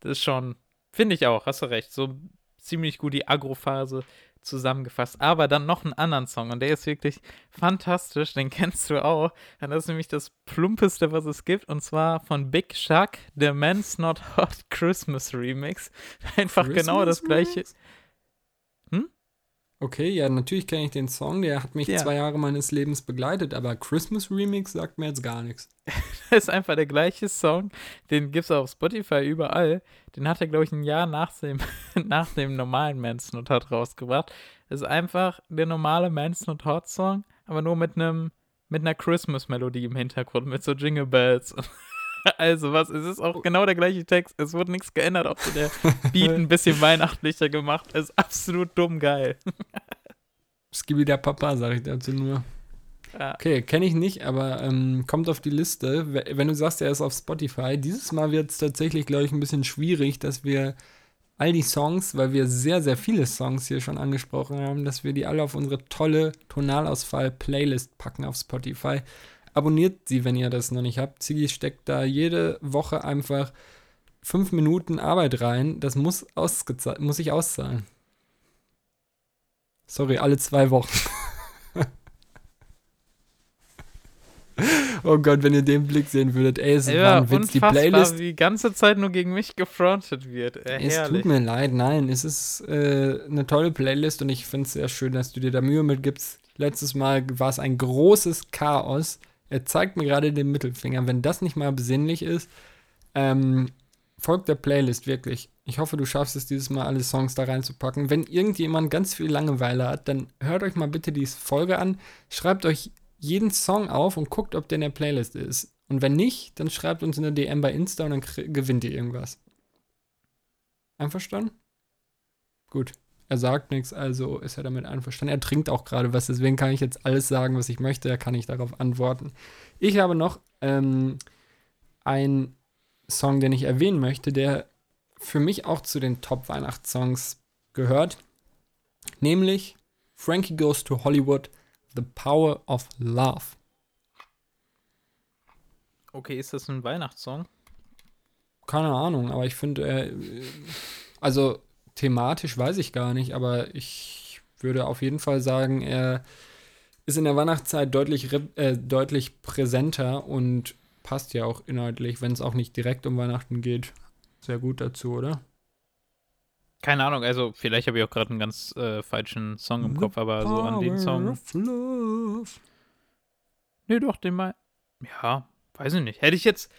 Das ist schon, finde ich auch, hast du recht, so ziemlich gut die Agro-Phase zusammengefasst. Aber dann noch einen anderen Song und der ist wirklich fantastisch, den kennst du auch. Und das ist nämlich das plumpeste, was es gibt, und zwar von Big Shark, der Man's Not Hot Christmas Remix. Einfach genau das Christmas gleiche. Remix? Okay, ja, natürlich kenne ich den Song, der hat mich Ja. zwei Jahre meines Lebens begleitet, aber Christmas Remix sagt mir jetzt gar nichts. Das ist einfach der gleiche Song. Den gibt es auf Spotify überall. Den hat er, glaube ich, ein Jahr nach dem, nach dem normalen Man's Not Hot rausgebracht. Das ist einfach der normale Man's Not Hot Song, aber nur mit einem mit einer Christmas-Melodie im Hintergrund, mit so Jingle Bells. Also was, es ist auch genau der gleiche Text. Es wurde nichts geändert, auch der Beat ein bisschen weihnachtlicher gemacht. Es ist absolut dumm geil. Skibidi der Papa, sage ich dazu nur. Ja. Okay, kenne ich nicht, aber ähm, kommt auf die Liste. We- Wenn du sagst, er ist auf Spotify, dieses Mal wird es tatsächlich, glaube ich, ein bisschen schwierig, dass wir all die Songs, weil wir sehr, sehr viele Songs hier schon angesprochen haben, dass wir die alle auf unsere tolle Tonalausfall-Playlist packen auf Spotify. Abonniert sie, wenn ihr das noch nicht habt. Ziggy steckt da jede Woche einfach fünf Minuten Arbeit rein. Das muss, muss ich auszahlen. Sorry, alle zwei Wochen. oh Gott, wenn ihr den Blick sehen würdet. Ey, es ja, war ein Witz. Die Playlist. die ganze Zeit nur gegen mich gefrontet wird. Äh, es tut mir leid, nein. Es ist äh, eine tolle Playlist und ich finde es sehr schön, dass du dir da Mühe mitgibst. Letztes Mal war es ein großes Chaos. Er zeigt mir gerade den Mittelfinger. Wenn das nicht mal besinnlich ist, ähm, folgt der Playlist wirklich. Ich hoffe, du schaffst es dieses Mal alle Songs da reinzupacken. Wenn irgendjemand ganz viel Langeweile hat, dann hört euch mal bitte diese Folge an, schreibt euch jeden Song auf und guckt, ob der in der Playlist ist. Und wenn nicht, dann schreibt uns in der DM bei Insta und dann gewinnt ihr irgendwas. Einverstanden? Gut. Er sagt nichts, also ist er damit einverstanden. Er trinkt auch gerade was, deswegen kann ich jetzt alles sagen, was ich möchte. Er kann nicht darauf antworten. Ich habe noch ähm, einen Song, den ich erwähnen möchte, der für mich auch zu den Top-Weihnachtssongs gehört. Nämlich Frankie Goes to Hollywood, The Power of Love. Okay, ist das ein Weihnachtssong? Keine Ahnung, aber ich finde, äh, also thematisch weiß ich gar nicht, aber ich würde auf jeden Fall sagen, er ist in der Weihnachtszeit deutlich, äh, deutlich präsenter und passt ja auch inhaltlich, wenn es auch nicht direkt um Weihnachten geht, sehr gut dazu, oder? Keine Ahnung, also vielleicht habe ich auch gerade einen ganz äh, falschen Song im Kopf, aber so an den Song. Nee, doch, den mal. Ja, weiß ich nicht. Hätte ich jetzt.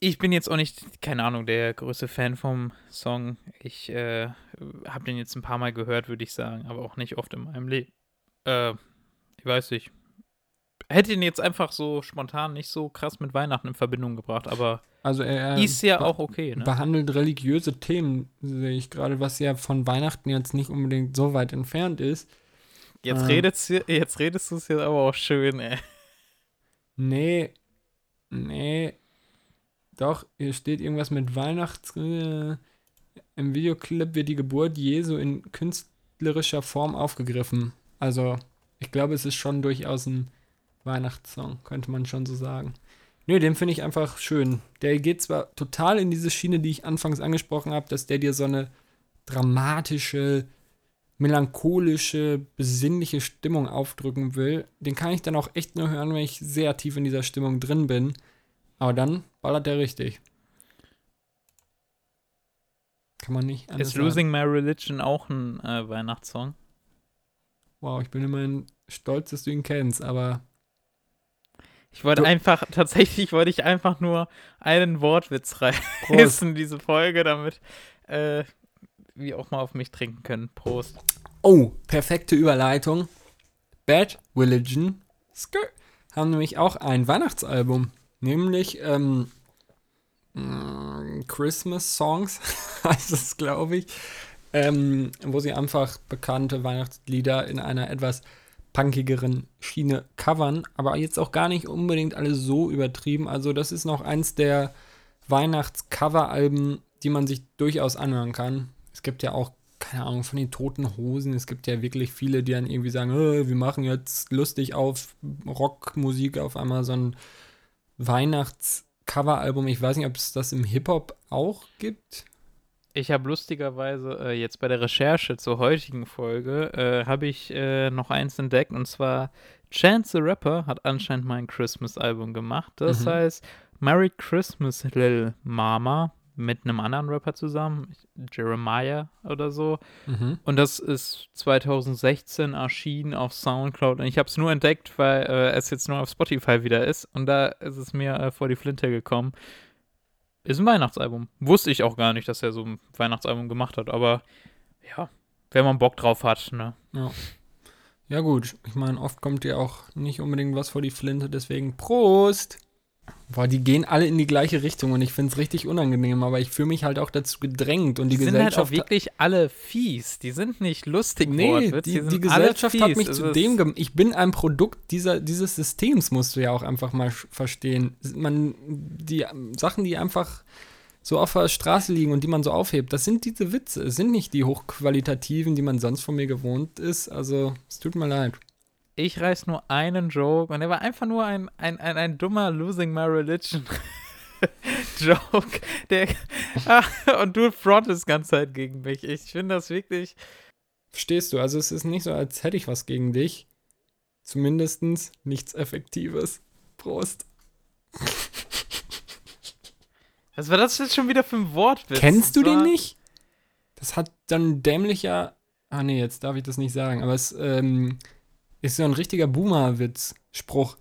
Ich bin jetzt auch nicht, keine Ahnung, der größte Fan vom Song. Ich äh, habe den jetzt ein paar Mal gehört, würde ich sagen, aber auch nicht oft in meinem Leben. Äh, ich weiß nicht. Hätte ihn jetzt einfach so spontan nicht so krass mit Weihnachten in Verbindung gebracht, aber also er, ist ja auch okay. Ne? Behandelt religiöse Themen, sehe ich gerade, was ja von Weihnachten jetzt nicht unbedingt so weit entfernt ist. Jetzt, ähm, redest, jetzt redest du es jetzt aber auch schön, ey. Nee, nee, doch, hier steht irgendwas mit Weihnachts. Äh, Im Videoclip wird die Geburt Jesu in künstlerischer Form aufgegriffen. Also, ich glaube, es ist schon durchaus ein Weihnachtssong, könnte man schon so sagen. Nö, den finde ich einfach schön. Der geht zwar total in diese Schiene, die ich anfangs angesprochen habe, dass der dir so eine dramatische, melancholische, besinnliche Stimmung aufdrücken will. Den kann ich dann auch echt nur hören, wenn ich sehr tief in dieser Stimmung drin bin. Aber dann ballert der richtig. Kann man nicht Ist Losing My Religion auch ein äh, Weihnachtssong? Wow, ich bin immerhin stolz, dass du ihn kennst, aber. Ich wollte einfach, tatsächlich wollte ich einfach nur einen Wortwitz reißen, diese Folge, damit äh, wir auch mal auf mich trinken können. Prost. Oh, perfekte Überleitung. Bad Religion Skirt haben nämlich auch ein Weihnachtsalbum. Nämlich ähm, mm, Christmas Songs heißt es, glaube ich. Ähm, wo sie einfach bekannte Weihnachtslieder in einer etwas punkigeren Schiene covern, aber jetzt auch gar nicht unbedingt alle so übertrieben. Also das ist noch eins der Weihnachtscover-Alben, die man sich durchaus anhören kann. Es gibt ja auch, keine Ahnung, von den toten Hosen, es gibt ja wirklich viele, die dann irgendwie sagen, wir machen jetzt lustig auf Rockmusik auf einmal so ein Weihnachts-Cover-Album. Ich weiß nicht, ob es das im Hip-Hop auch gibt. Ich habe lustigerweise äh, jetzt bei der Recherche zur heutigen Folge äh, habe ich äh, noch eins entdeckt und zwar Chance the Rapper hat anscheinend mal ein Christmas-Album gemacht. Das mhm. heißt Merry Christmas Lil Mama mit einem anderen Rapper zusammen, Jeremiah oder so. Mhm. Und das ist 2016 erschienen auf Soundcloud. Und ich habe es nur entdeckt, weil äh, es jetzt nur auf Spotify wieder ist. Und da ist es mir äh, vor die Flinte gekommen. Ist ein Weihnachtsalbum. Wusste ich auch gar nicht, dass er so ein Weihnachtsalbum gemacht hat. Aber ja, wenn man Bock drauf hat, ne? Ja. Ja, gut. Ich meine, oft kommt dir auch nicht unbedingt was vor die Flinte, deswegen Prost! Boah, die gehen alle in die gleiche Richtung und ich finde es richtig unangenehm, aber ich fühle mich halt auch dazu gedrängt und die, die Gesellschaft. sind halt auch wirklich alle fies. Die sind nicht lustig, nee. Die, die, die Gesellschaft hat mich zu dem gemacht. Ich bin ein Produkt dieser, dieses Systems, musst du ja auch einfach mal verstehen. Man, die Sachen, die einfach so auf der Straße liegen und die man so aufhebt, das sind diese Witze. Es sind nicht die hochqualitativen, die man sonst von mir gewohnt ist. Also, es tut mir leid. Ich reiß nur einen Joke und er war einfach nur ein, ein, ein, ein dummer Losing My Religion Joke. Der, und du frontest die ganze Zeit gegen mich. Ich finde das wirklich. Verstehst du? Also, es ist nicht so, als hätte ich was gegen dich. Zumindest nichts Effektives. Prost. Was war das jetzt schon wieder für ein Wortwitz? Kennst du den nicht? Das hat dann dämlicher. Ah, nee, jetzt darf ich das nicht sagen. Aber es ähm, ist so ein richtiger Boomer-Witz. Spruch.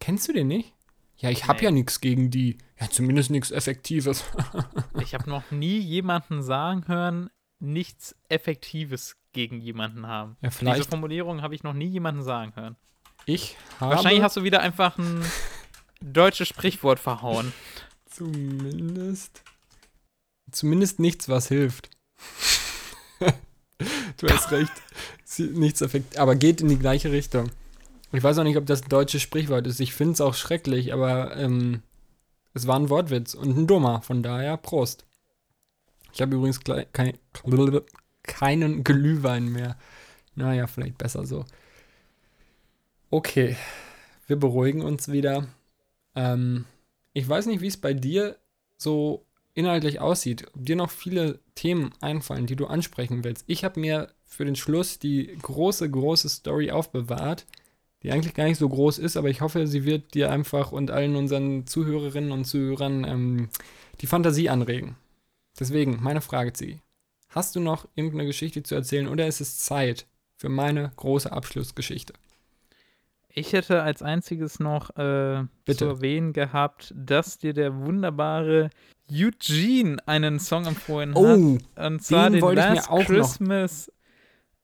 Kennst du den nicht? Ja, ich hab Nee. ja nichts gegen die. Ja, zumindest nichts Effektives. Ich habe noch nie jemanden sagen hören, nichts Effektives gegen jemanden haben. Ja, Diese vielleicht Formulierung habe ich noch nie jemanden sagen hören. ich habe Wahrscheinlich hast du wieder einfach ein deutsches Sprichwort verhauen. zumindest zumindest nichts, was hilft. Du hast recht. Nichts effektiv, aber geht in die gleiche Richtung. Ich weiß auch nicht, ob das ein deutsches Sprichwort ist. Ich finde es auch schrecklich, aber ähm, es war ein Wortwitz und ein dummer. Von daher Prost. Ich habe übrigens kein, keinen Glühwein mehr. Naja, vielleicht besser so. Okay, wir beruhigen uns wieder. Ähm, ich weiß nicht, wie es bei dir so inhaltlich aussieht. Ob dir noch viele Themen einfallen, die du ansprechen willst. Ich habe mir für den Schluss die große, große Story aufbewahrt, die eigentlich gar nicht so groß ist, aber ich hoffe, sie wird dir einfach und allen unseren Zuhörerinnen und Zuhörern ähm, die Fantasie anregen. Deswegen, meine Frage, Ziggy. Hast du noch irgendeine Geschichte zu erzählen oder ist es Zeit für meine große Abschlussgeschichte? Ich hätte als einziges noch äh, Bitte. zu erwähnen gehabt, dass dir der wunderbare Eugene einen Song empfohlen hat. Oh, Und zwar den den wollte ich mir Last Christmas.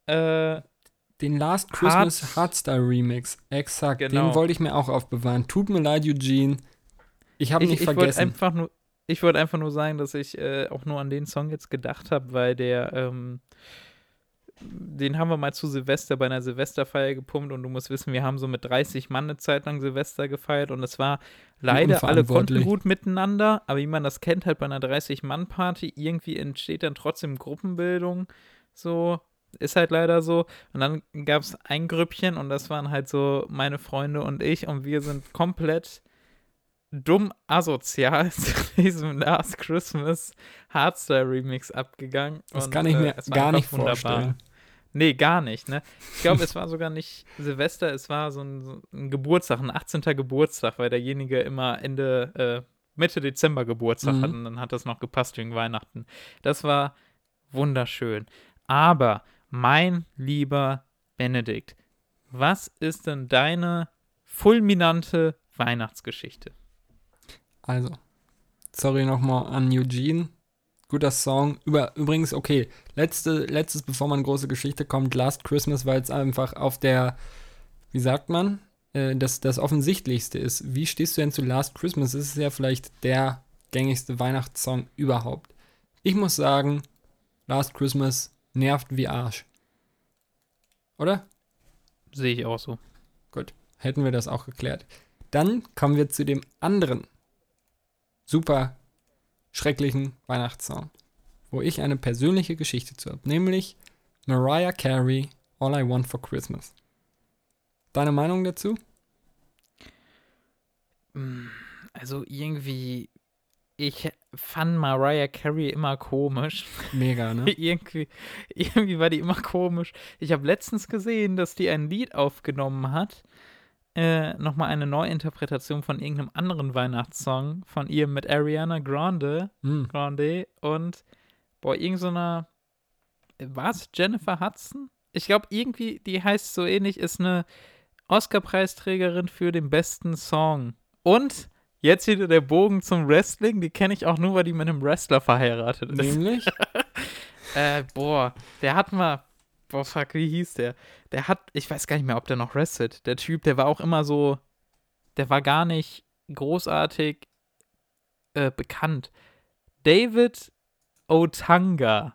Äh, Den Last Christmas Hard- Hardstyle Remix. Exakt. Genau. Den wollte ich mir auch aufbewahren. Tut mir leid, Eugene. Ich habe ich nicht ich vergessen. einfach nur, ich wollte einfach nur sagen, dass ich äh, auch nur an den Song jetzt gedacht habe, weil der, ähm, den haben wir mal zu Silvester bei einer Silvesterfeier gepumpt und du musst wissen, wir haben so mit 30 Mann eine Zeit lang Silvester gefeiert und es war leider, alle konnten gut miteinander, aber wie man das kennt, halt bei einer 30-Mann-Party, irgendwie entsteht dann trotzdem Gruppenbildung, so, ist halt leider so. Und dann gab es ein Grüppchen und das waren halt so meine Freunde und ich und wir sind komplett dumm asozial zu diesem Last Christmas Hardstyle Remix abgegangen. Das und, kann ich mir war gar nicht vorstellen. Nee, gar nicht, ne? Ich glaube, es war sogar nicht Silvester, es war so ein, so ein Geburtstag, ein 18. Geburtstag, weil derjenige immer Ende, äh, Mitte Dezember Geburtstag Mhm. hat und dann hat das noch gepasst wegen Weihnachten. Das war wunderschön. Aber, mein lieber Benedikt, was ist denn deine fulminante Weihnachtsgeschichte? Also, sorry nochmal an Eugene. Guter Song. Über, übrigens, okay, letzte, letztes, bevor man große Geschichte kommt, Last Christmas, weil es einfach auf der, wie sagt man, äh, das, das Offensichtlichste ist. Wie stehst du denn zu Last Christmas? Es ist ja vielleicht der gängigste Weihnachtssong überhaupt. Ich muss sagen, Last Christmas nervt wie Arsch. Oder? Sehe ich auch so. Gut, hätten wir das auch geklärt. Dann kommen wir zu dem anderen super schrecklichen Weihnachtssong, wo ich eine persönliche Geschichte zu habe, nämlich Mariah Carey, All I Want for Christmas. Deine Meinung dazu? Also irgendwie, ich fand Mariah Carey immer komisch. Mega, ne? irgendwie, irgendwie war die immer komisch. Ich habe letztens gesehen, dass die ein Lied aufgenommen hat. Äh, Nochmal eine Neuinterpretation von irgendeinem anderen Weihnachtssong von ihr mit Ariana Grande. Hm. Grande und boah, irgend so. Was? Jennifer Hudson? Ich glaube, irgendwie, die heißt so ähnlich, ist eine Oscar-Preisträgerin für den besten Song. Und jetzt wieder der Bogen zum Wrestling. Die kenne ich auch nur, weil die mit einem Wrestler verheiratet ist. Nämlich? Äh, boah, der hat mal. Boah, fuck, wie hieß der? Der hat, ich weiß gar nicht mehr, ob der noch wrestelt. Der Typ, der war auch immer so. Der war gar nicht großartig äh, bekannt. David Otanga.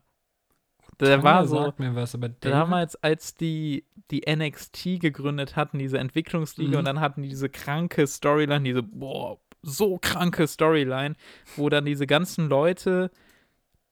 Der war Tanga so. Sagt mir was, aber David? Damals, als die, die NXT gegründet hatten, diese Entwicklungsliga, Mhm. und dann hatten die diese kranke Storyline, diese, boah, so kranke Storyline, wo dann diese ganzen Leute,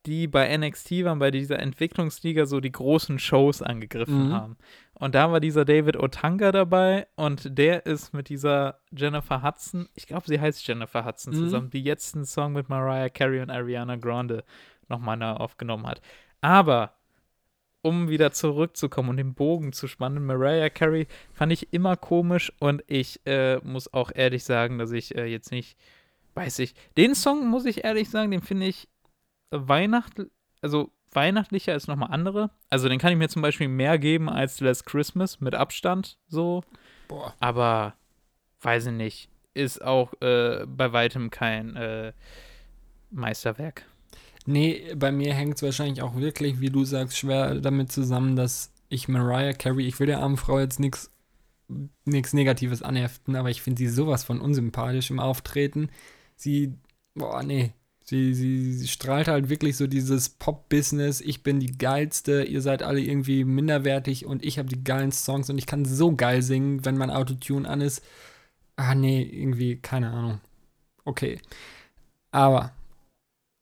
die bei NXT waren, bei dieser Entwicklungsliga so die großen Shows angegriffen Mhm. haben. Und da war dieser David Otanga dabei und der ist mit dieser Jennifer Hudson, ich glaube, sie heißt Jennifer Hudson Mhm. zusammen, die jetzt einen Song mit Mariah Carey und Ariana Grande nochmal aufgenommen hat. Aber um wieder zurückzukommen und den Bogen zu spannen, Mariah Carey fand ich immer komisch und ich äh, muss auch ehrlich sagen, dass ich äh, jetzt nicht, weiß ich, den Song muss ich ehrlich sagen, den finde ich Weihnacht, also weihnachtlicher als nochmal andere. Also den kann ich mir zum Beispiel mehr geben als Last Christmas mit Abstand so. Boah. Aber weiß ich nicht, ist auch äh, bei weitem kein äh, Meisterwerk. Nee, bei mir hängt es wahrscheinlich auch wirklich, wie du sagst, schwer damit zusammen, dass ich Mariah Carey, ich will der armen Frau jetzt nichts nichts Negatives anheften, aber ich finde sie sowas von unsympathisch im Auftreten. Sie, boah, nee, sie, sie, sie strahlt halt wirklich so dieses Pop-Business, ich bin die geilste, ihr seid alle irgendwie minderwertig und ich habe die geilen Songs und ich kann so geil singen, wenn mein Autotune an ist. Ah, nee, irgendwie, keine Ahnung. Okay. Aber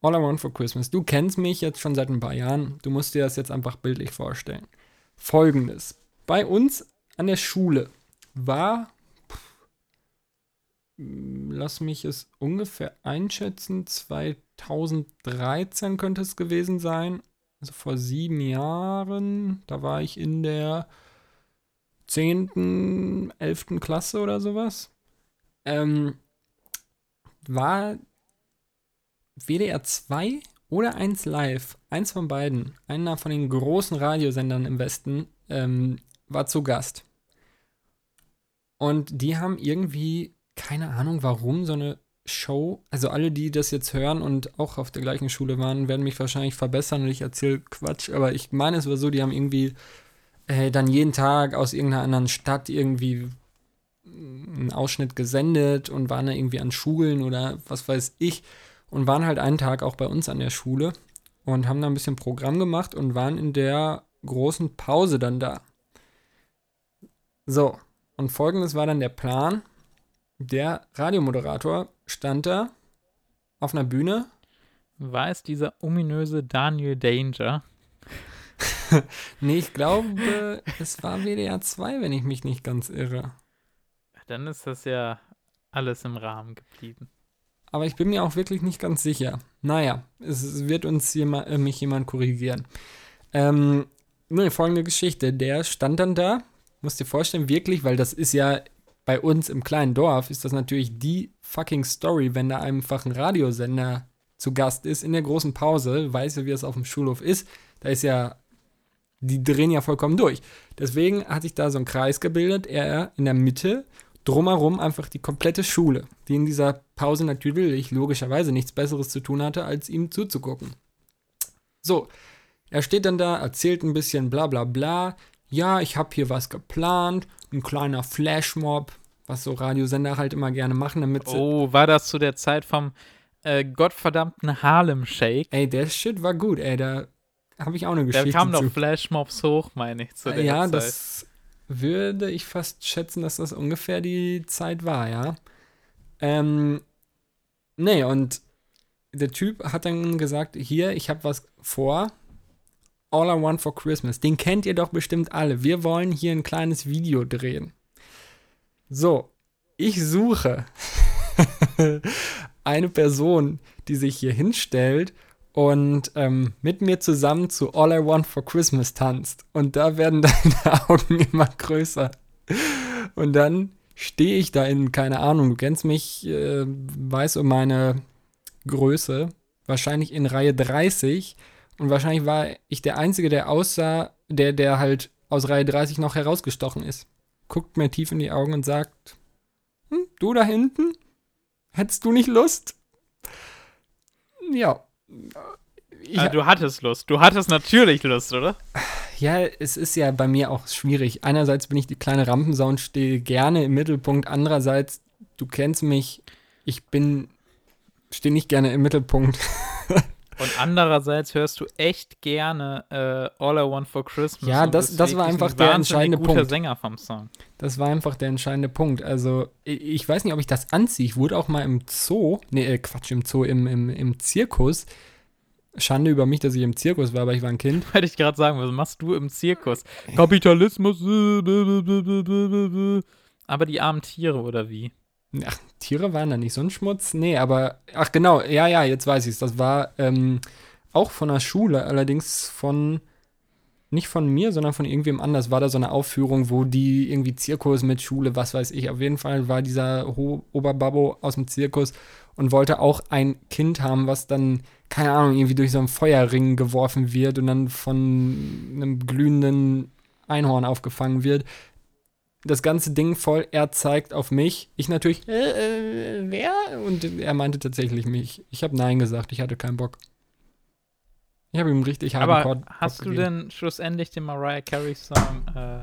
All I Want for Christmas. Du kennst mich jetzt schon seit ein paar Jahren. Du musst dir das jetzt einfach bildlich vorstellen. Folgendes. Bei uns an der Schule war, lass mich es ungefähr einschätzen, 2013 könnte es gewesen sein. Also vor sieben Jahren. Da war ich in der 10., 11. Klasse oder sowas. Ähm, war WDR 2 oder 1 Live, eins von beiden, einer von den großen Radiosendern im Westen, ähm, war zu Gast. Und die haben irgendwie, keine Ahnung warum, so eine Show, also alle, die das jetzt hören und auch auf der gleichen Schule waren, werden mich wahrscheinlich verbessern und ich erzähle Quatsch, aber ich meine, es war so, die haben irgendwie äh, dann jeden Tag aus irgendeiner anderen Stadt irgendwie einen Ausschnitt gesendet und waren da irgendwie an Schulen oder was weiß ich und waren halt einen Tag auch bei uns an der Schule und haben da ein bisschen Programm gemacht und waren in der großen Pause dann da. So, und folgendes war dann der Plan. Der Radiomoderator stand da auf einer Bühne. War es dieser ominöse Daniel Danger? Nee, ich glaube, es war WDR 2, wenn ich mich nicht ganz irre. Dann ist das ja alles im Rahmen geblieben. Aber ich bin mir auch wirklich nicht ganz sicher. Naja, es, es wird uns jema, äh, mich jemand korrigieren. Ähm, nee, folgende Geschichte. Der stand dann da, musst dir vorstellen, wirklich, weil das ist ja bei uns im kleinen Dorf, ist das natürlich die fucking Story, wenn da einfach ein Radiosender zu Gast ist in der großen Pause, weißt du, wie es auf dem Schulhof ist. Da ist ja, die drehen ja vollkommen durch. Deswegen hat sich da so ein Kreis gebildet, er in der Mitte drumherum einfach die komplette Schule, die in dieser Pause natürlich logischerweise nichts Besseres zu tun hatte, als ihm zuzugucken. So, er steht dann da, erzählt ein bisschen bla bla bla. Ja, ich habe hier was geplant, ein kleiner Flashmob, was so Radiosender halt immer gerne machen, damit sie. Oh, war das zu der Zeit vom äh, gottverdammten Harlem Shake? Ey, der Shit war gut, ey, da habe ich auch eine Da Geschichte kamen doch. Flashmobs hoch, meine ich, zu der ja, Zeit. das würde ich fast schätzen, dass das ungefähr die Zeit war, ja. Ähm, nee, und der Typ hat dann gesagt, hier, ich habe was vor. All I Want for Christmas. Den kennt ihr doch bestimmt alle. Wir wollen hier ein kleines Video drehen. So, ich suche eine Person, die sich hier hinstellt und ähm, mit mir zusammen zu All I Want for Christmas tanzt. Und da werden deine Augen immer größer. Und dann stehe ich da in, keine Ahnung, du kennst mich, äh, weißt um meine Größe, wahrscheinlich in Reihe 30. Und wahrscheinlich war ich der Einzige, der aussah, der, der halt aus Reihe 30 noch herausgestochen ist. Guckt mir tief in die Augen und sagt, hm, du da hinten? Hättest du nicht Lust? Ja. Ich, Ah, du hattest Lust. Du hattest natürlich Lust, oder? ja, es ist ja bei mir auch schwierig. Einerseits bin ich die kleine Rampensau und stehe gerne im Mittelpunkt. Andererseits, du kennst mich, ich bin, stehe nicht gerne im Mittelpunkt. Und andererseits hörst du echt gerne äh, All I Want for Christmas. Ja, das- das war einfach ein der entscheidende Punkt. Sänger vom Song. Das war einfach der entscheidende Punkt. Also, ich, weiß nicht, ob ich das anziehe. Ich wurde auch mal im Zoo, nee, äh, Quatsch, im Zoo, im, im, im Zirkus. Schande über mich, dass ich im Zirkus war, aber ich war ein Kind. Wollte ich gerade sagen, was machst du im Zirkus? Kapitalismus. äh. Aber die armen Tiere, oder wie? Ach, Tiere waren da nicht so ein Schmutz? Nee, aber, ach genau, ja, ja, jetzt weiß ich es. Das war ähm, auch von der Schule, allerdings von, nicht von mir, sondern von irgendwem anders. War da so eine Aufführung, wo die irgendwie Zirkus mit Schule, was weiß ich. Auf jeden Fall war dieser Ho Oberbabbo aus dem Zirkus und wollte auch ein Kind haben, was dann, keine Ahnung, irgendwie durch so einen Feuerring geworfen wird und dann von einem glühenden Einhorn aufgefangen wird das ganze Ding voll, er zeigt auf mich. Ich natürlich, äh, äh, wer? Und er meinte tatsächlich mich. Ich habe Nein gesagt, ich hatte keinen Bock. Ich habe ihm richtig harten Aber Bock hast du gegeben. denn schlussendlich den Mariah Carey Song? Äh,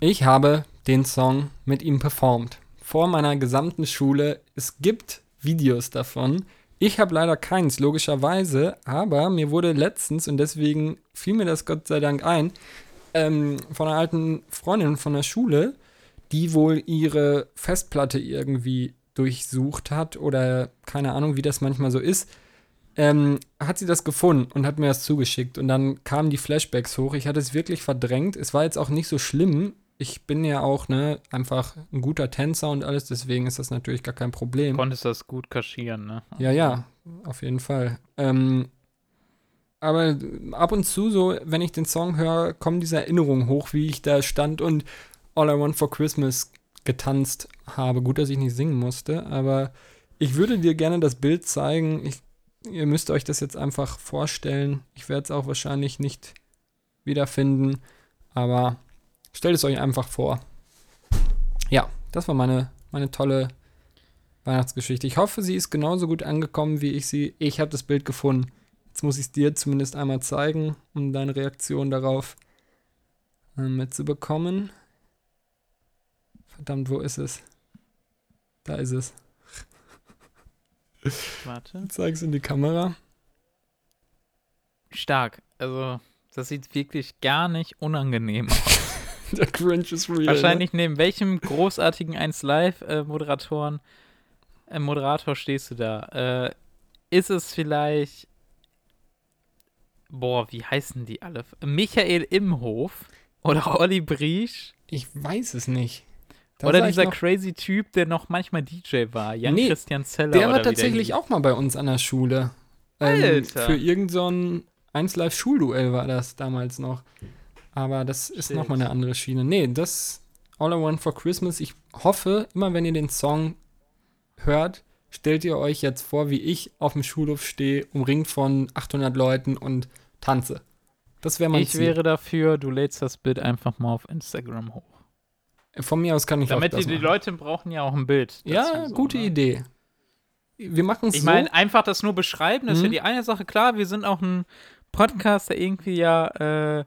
Ich habe den Song mit ihm performt. Vor meiner gesamten Schule. Es gibt Videos davon. Ich habe leider keins, logischerweise. Aber mir wurde letztens, und deswegen fiel mir das Gott sei Dank ein, ähm, von einer alten Freundin von der Schule, die wohl ihre Festplatte irgendwie durchsucht hat oder keine Ahnung, wie das manchmal so ist, ähm, hat sie das gefunden und hat mir das zugeschickt. Und dann kamen die Flashbacks hoch. Ich hatte es wirklich verdrängt. Es war jetzt auch nicht so schlimm. Ich bin ja auch, ne, einfach ein guter Tänzer und alles, deswegen ist das natürlich gar kein Problem. konntest das gut kaschieren, ne? Ja, ja, auf jeden Fall. Ähm, aber ab und zu, so, wenn ich den Song höre, kommen diese Erinnerungen hoch, wie ich da stand und All I Want for Christmas getanzt habe. Gut, dass ich nicht singen musste, aber ich würde dir gerne das Bild zeigen. Ich, ihr müsst euch das jetzt einfach vorstellen. Ich werde es auch wahrscheinlich nicht wiederfinden, aber stellt es euch einfach vor. Ja, das war meine, meine tolle Weihnachtsgeschichte. Ich hoffe, sie ist genauso gut angekommen wie ich sie. Ich habe das Bild gefunden. Jetzt muss ich es dir zumindest einmal zeigen, um deine Reaktion darauf äh, mitzubekommen. Verdammt, wo ist es? Da ist es. Warte. Zeig's in die Kamera. Stark. Also, das sieht wirklich gar nicht unangenehm aus. Der Cringe ist real. Wahrscheinlich neben welchem großartigen 1 Live-Moderatoren, äh, Moderator stehst du da? Äh, ist es vielleicht. Boah, wie heißen die alle? Michael Imhof oder Olli Briesch? Ich weiß es nicht. Da oder dieser crazy Typ, der noch manchmal DJ war, Jan Nee, Christian Zeller. Der war tatsächlich auch mal bei uns an der Schule. Ähm, Alter. für irgend so ein 1 Live Schulduell war das damals noch. Aber das ist nochmal eine andere Schiene. Nee, das All I Want for Christmas. Ich hoffe, immer wenn ihr den Song hört, stellt ihr euch jetzt vor, wie ich auf dem Schulhof stehe, umringt von 800 Leuten und tanze. Das wäre mein Ich Ziel. wäre dafür, du lädst das Bild einfach mal auf Instagram hoch. Von mir aus kann ich Damit auch das die, die machen. Leute brauchen ja auch ein Bild. Ja, so, gute ne? Idee. Wir machen es Ich so. meine, einfach das nur beschreiben, das ist ja Mhm. die eine Sache. Klar, wir sind auch ein Podcast, der irgendwie ja äh,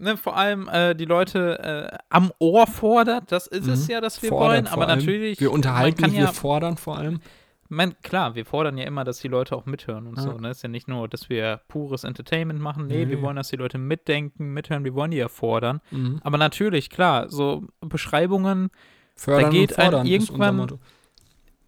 ne, vor allem äh, die Leute äh, am Ohr fordert. Das ist es Mhm. ja, dass wir Fordert wollen. Aber allem. natürlich. Wir unterhalten, nicht, ja, wir fordern vor allem. man, klar, wir fordern ja immer, dass die Leute auch mithören und Ja. so. Ne? Ist ja nicht nur, dass wir pures Entertainment machen. Nee, Nee. wir wollen, dass die Leute mitdenken, mithören. Wir wollen die ja fordern. Mhm. Aber natürlich, klar, so Beschreibungen Fördern geht und fordern irgendwann-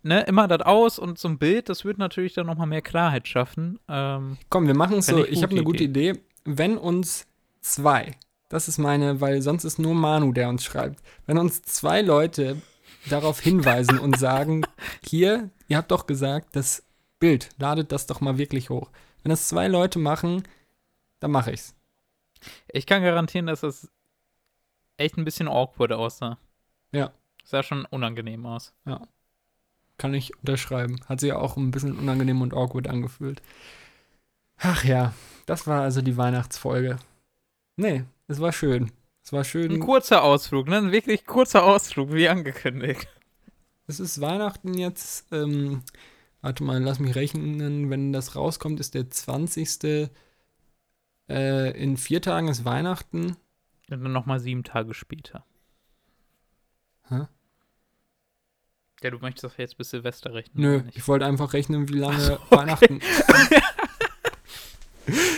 ne, immer das aus und so ein Bild, das wird natürlich dann nochmal mehr Klarheit schaffen. Ähm, Komm, wir machen es so. ich Ich, habe eine gute Idee. Wenn uns zwei, das ist meine, weil sonst ist nur Manu, der uns schreibt, wenn uns zwei Leute darauf hinweisen und sagen, hier, ihr habt doch gesagt, das Bild, ladet das doch mal wirklich hoch. Wenn das zwei Leute machen, dann mache ich's. ich kann garantieren, dass das echt ein bisschen awkward aussah. Ja. Sah schon unangenehm aus. Kann ich unterschreiben. Hat sich ja auch ein bisschen unangenehm und awkward angefühlt. Ach ja, das war also die Weihnachtsfolge. Nee, es war schön. Es war schön. Ein kurzer Ausflug, ne? Ein wirklich kurzer Ausflug, wie angekündigt. Es ist Weihnachten jetzt. Ähm, warte mal, lass mich rechnen. Wenn das rauskommt, ist der 20. Äh, in vier Tagen ist Weihnachten. Und dann nochmal sieben Tage später. Hä? Ja, du möchtest doch jetzt bis Silvester rechnen. Nö, ich wollte einfach rechnen, wie lange so, okay. Weihnachten.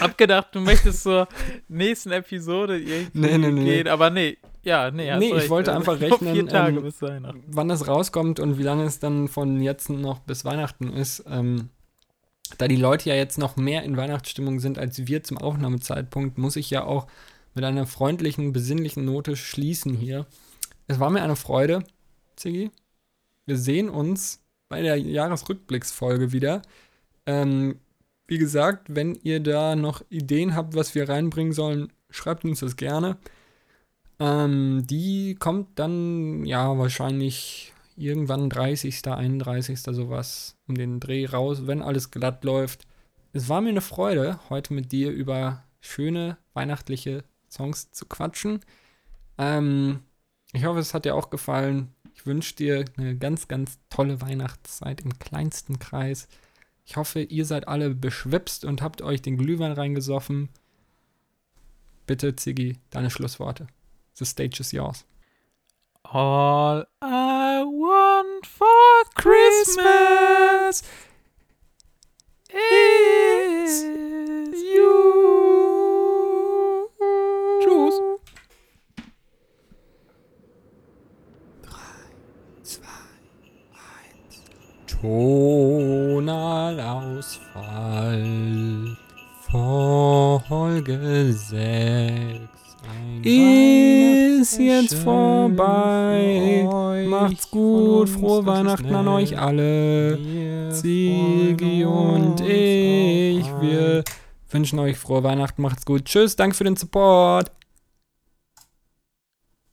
einfach gedacht, du möchtest zur nächsten Episode irgendwie Nee, nee, nee. gehen, aber nee. Ja, nee, hast Nee, ich recht. wollte Also, einfach rechnen, Vier Tage ähm, bis Weihnachten. wann das rauskommt und wie lange es dann von jetzt noch bis Weihnachten ist. Ähm, da die Leute ja jetzt noch mehr in Weihnachtsstimmung sind als wir zum Aufnahmezeitpunkt, muss ich ja auch mit einer freundlichen, besinnlichen Note schließen hier. Es war mir eine Freude, Ziggy. Wir sehen uns bei der Jahresrückblicksfolge wieder. Ähm, wie gesagt, wenn ihr da noch Ideen habt, was wir reinbringen sollen, schreibt uns das gerne. Ähm, die kommt dann ja wahrscheinlich irgendwann 30., 31. sowas um den Dreh raus, wenn alles glatt läuft. Es war mir eine Freude, heute mit dir über schöne weihnachtliche Songs zu quatschen. Ähm, ich hoffe, es hat dir auch gefallen. Ich wünsche dir eine ganz, ganz tolle Weihnachtszeit im kleinsten Kreis. Ich hoffe, ihr seid alle beschwipst und habt euch den Glühwein reingesoffen. Bitte, Ziggy, deine Schlussworte. The stage is yours. All I want for Christmas is you. Tschüss. Tonalausfall. Folge 6. Ist jetzt vorbei. Macht's gut. Frohe Weihnachten an euch alle. Sigi und ich. Wir wünschen euch frohe Weihnachten. Macht's gut. Tschüss. Danke für den Support.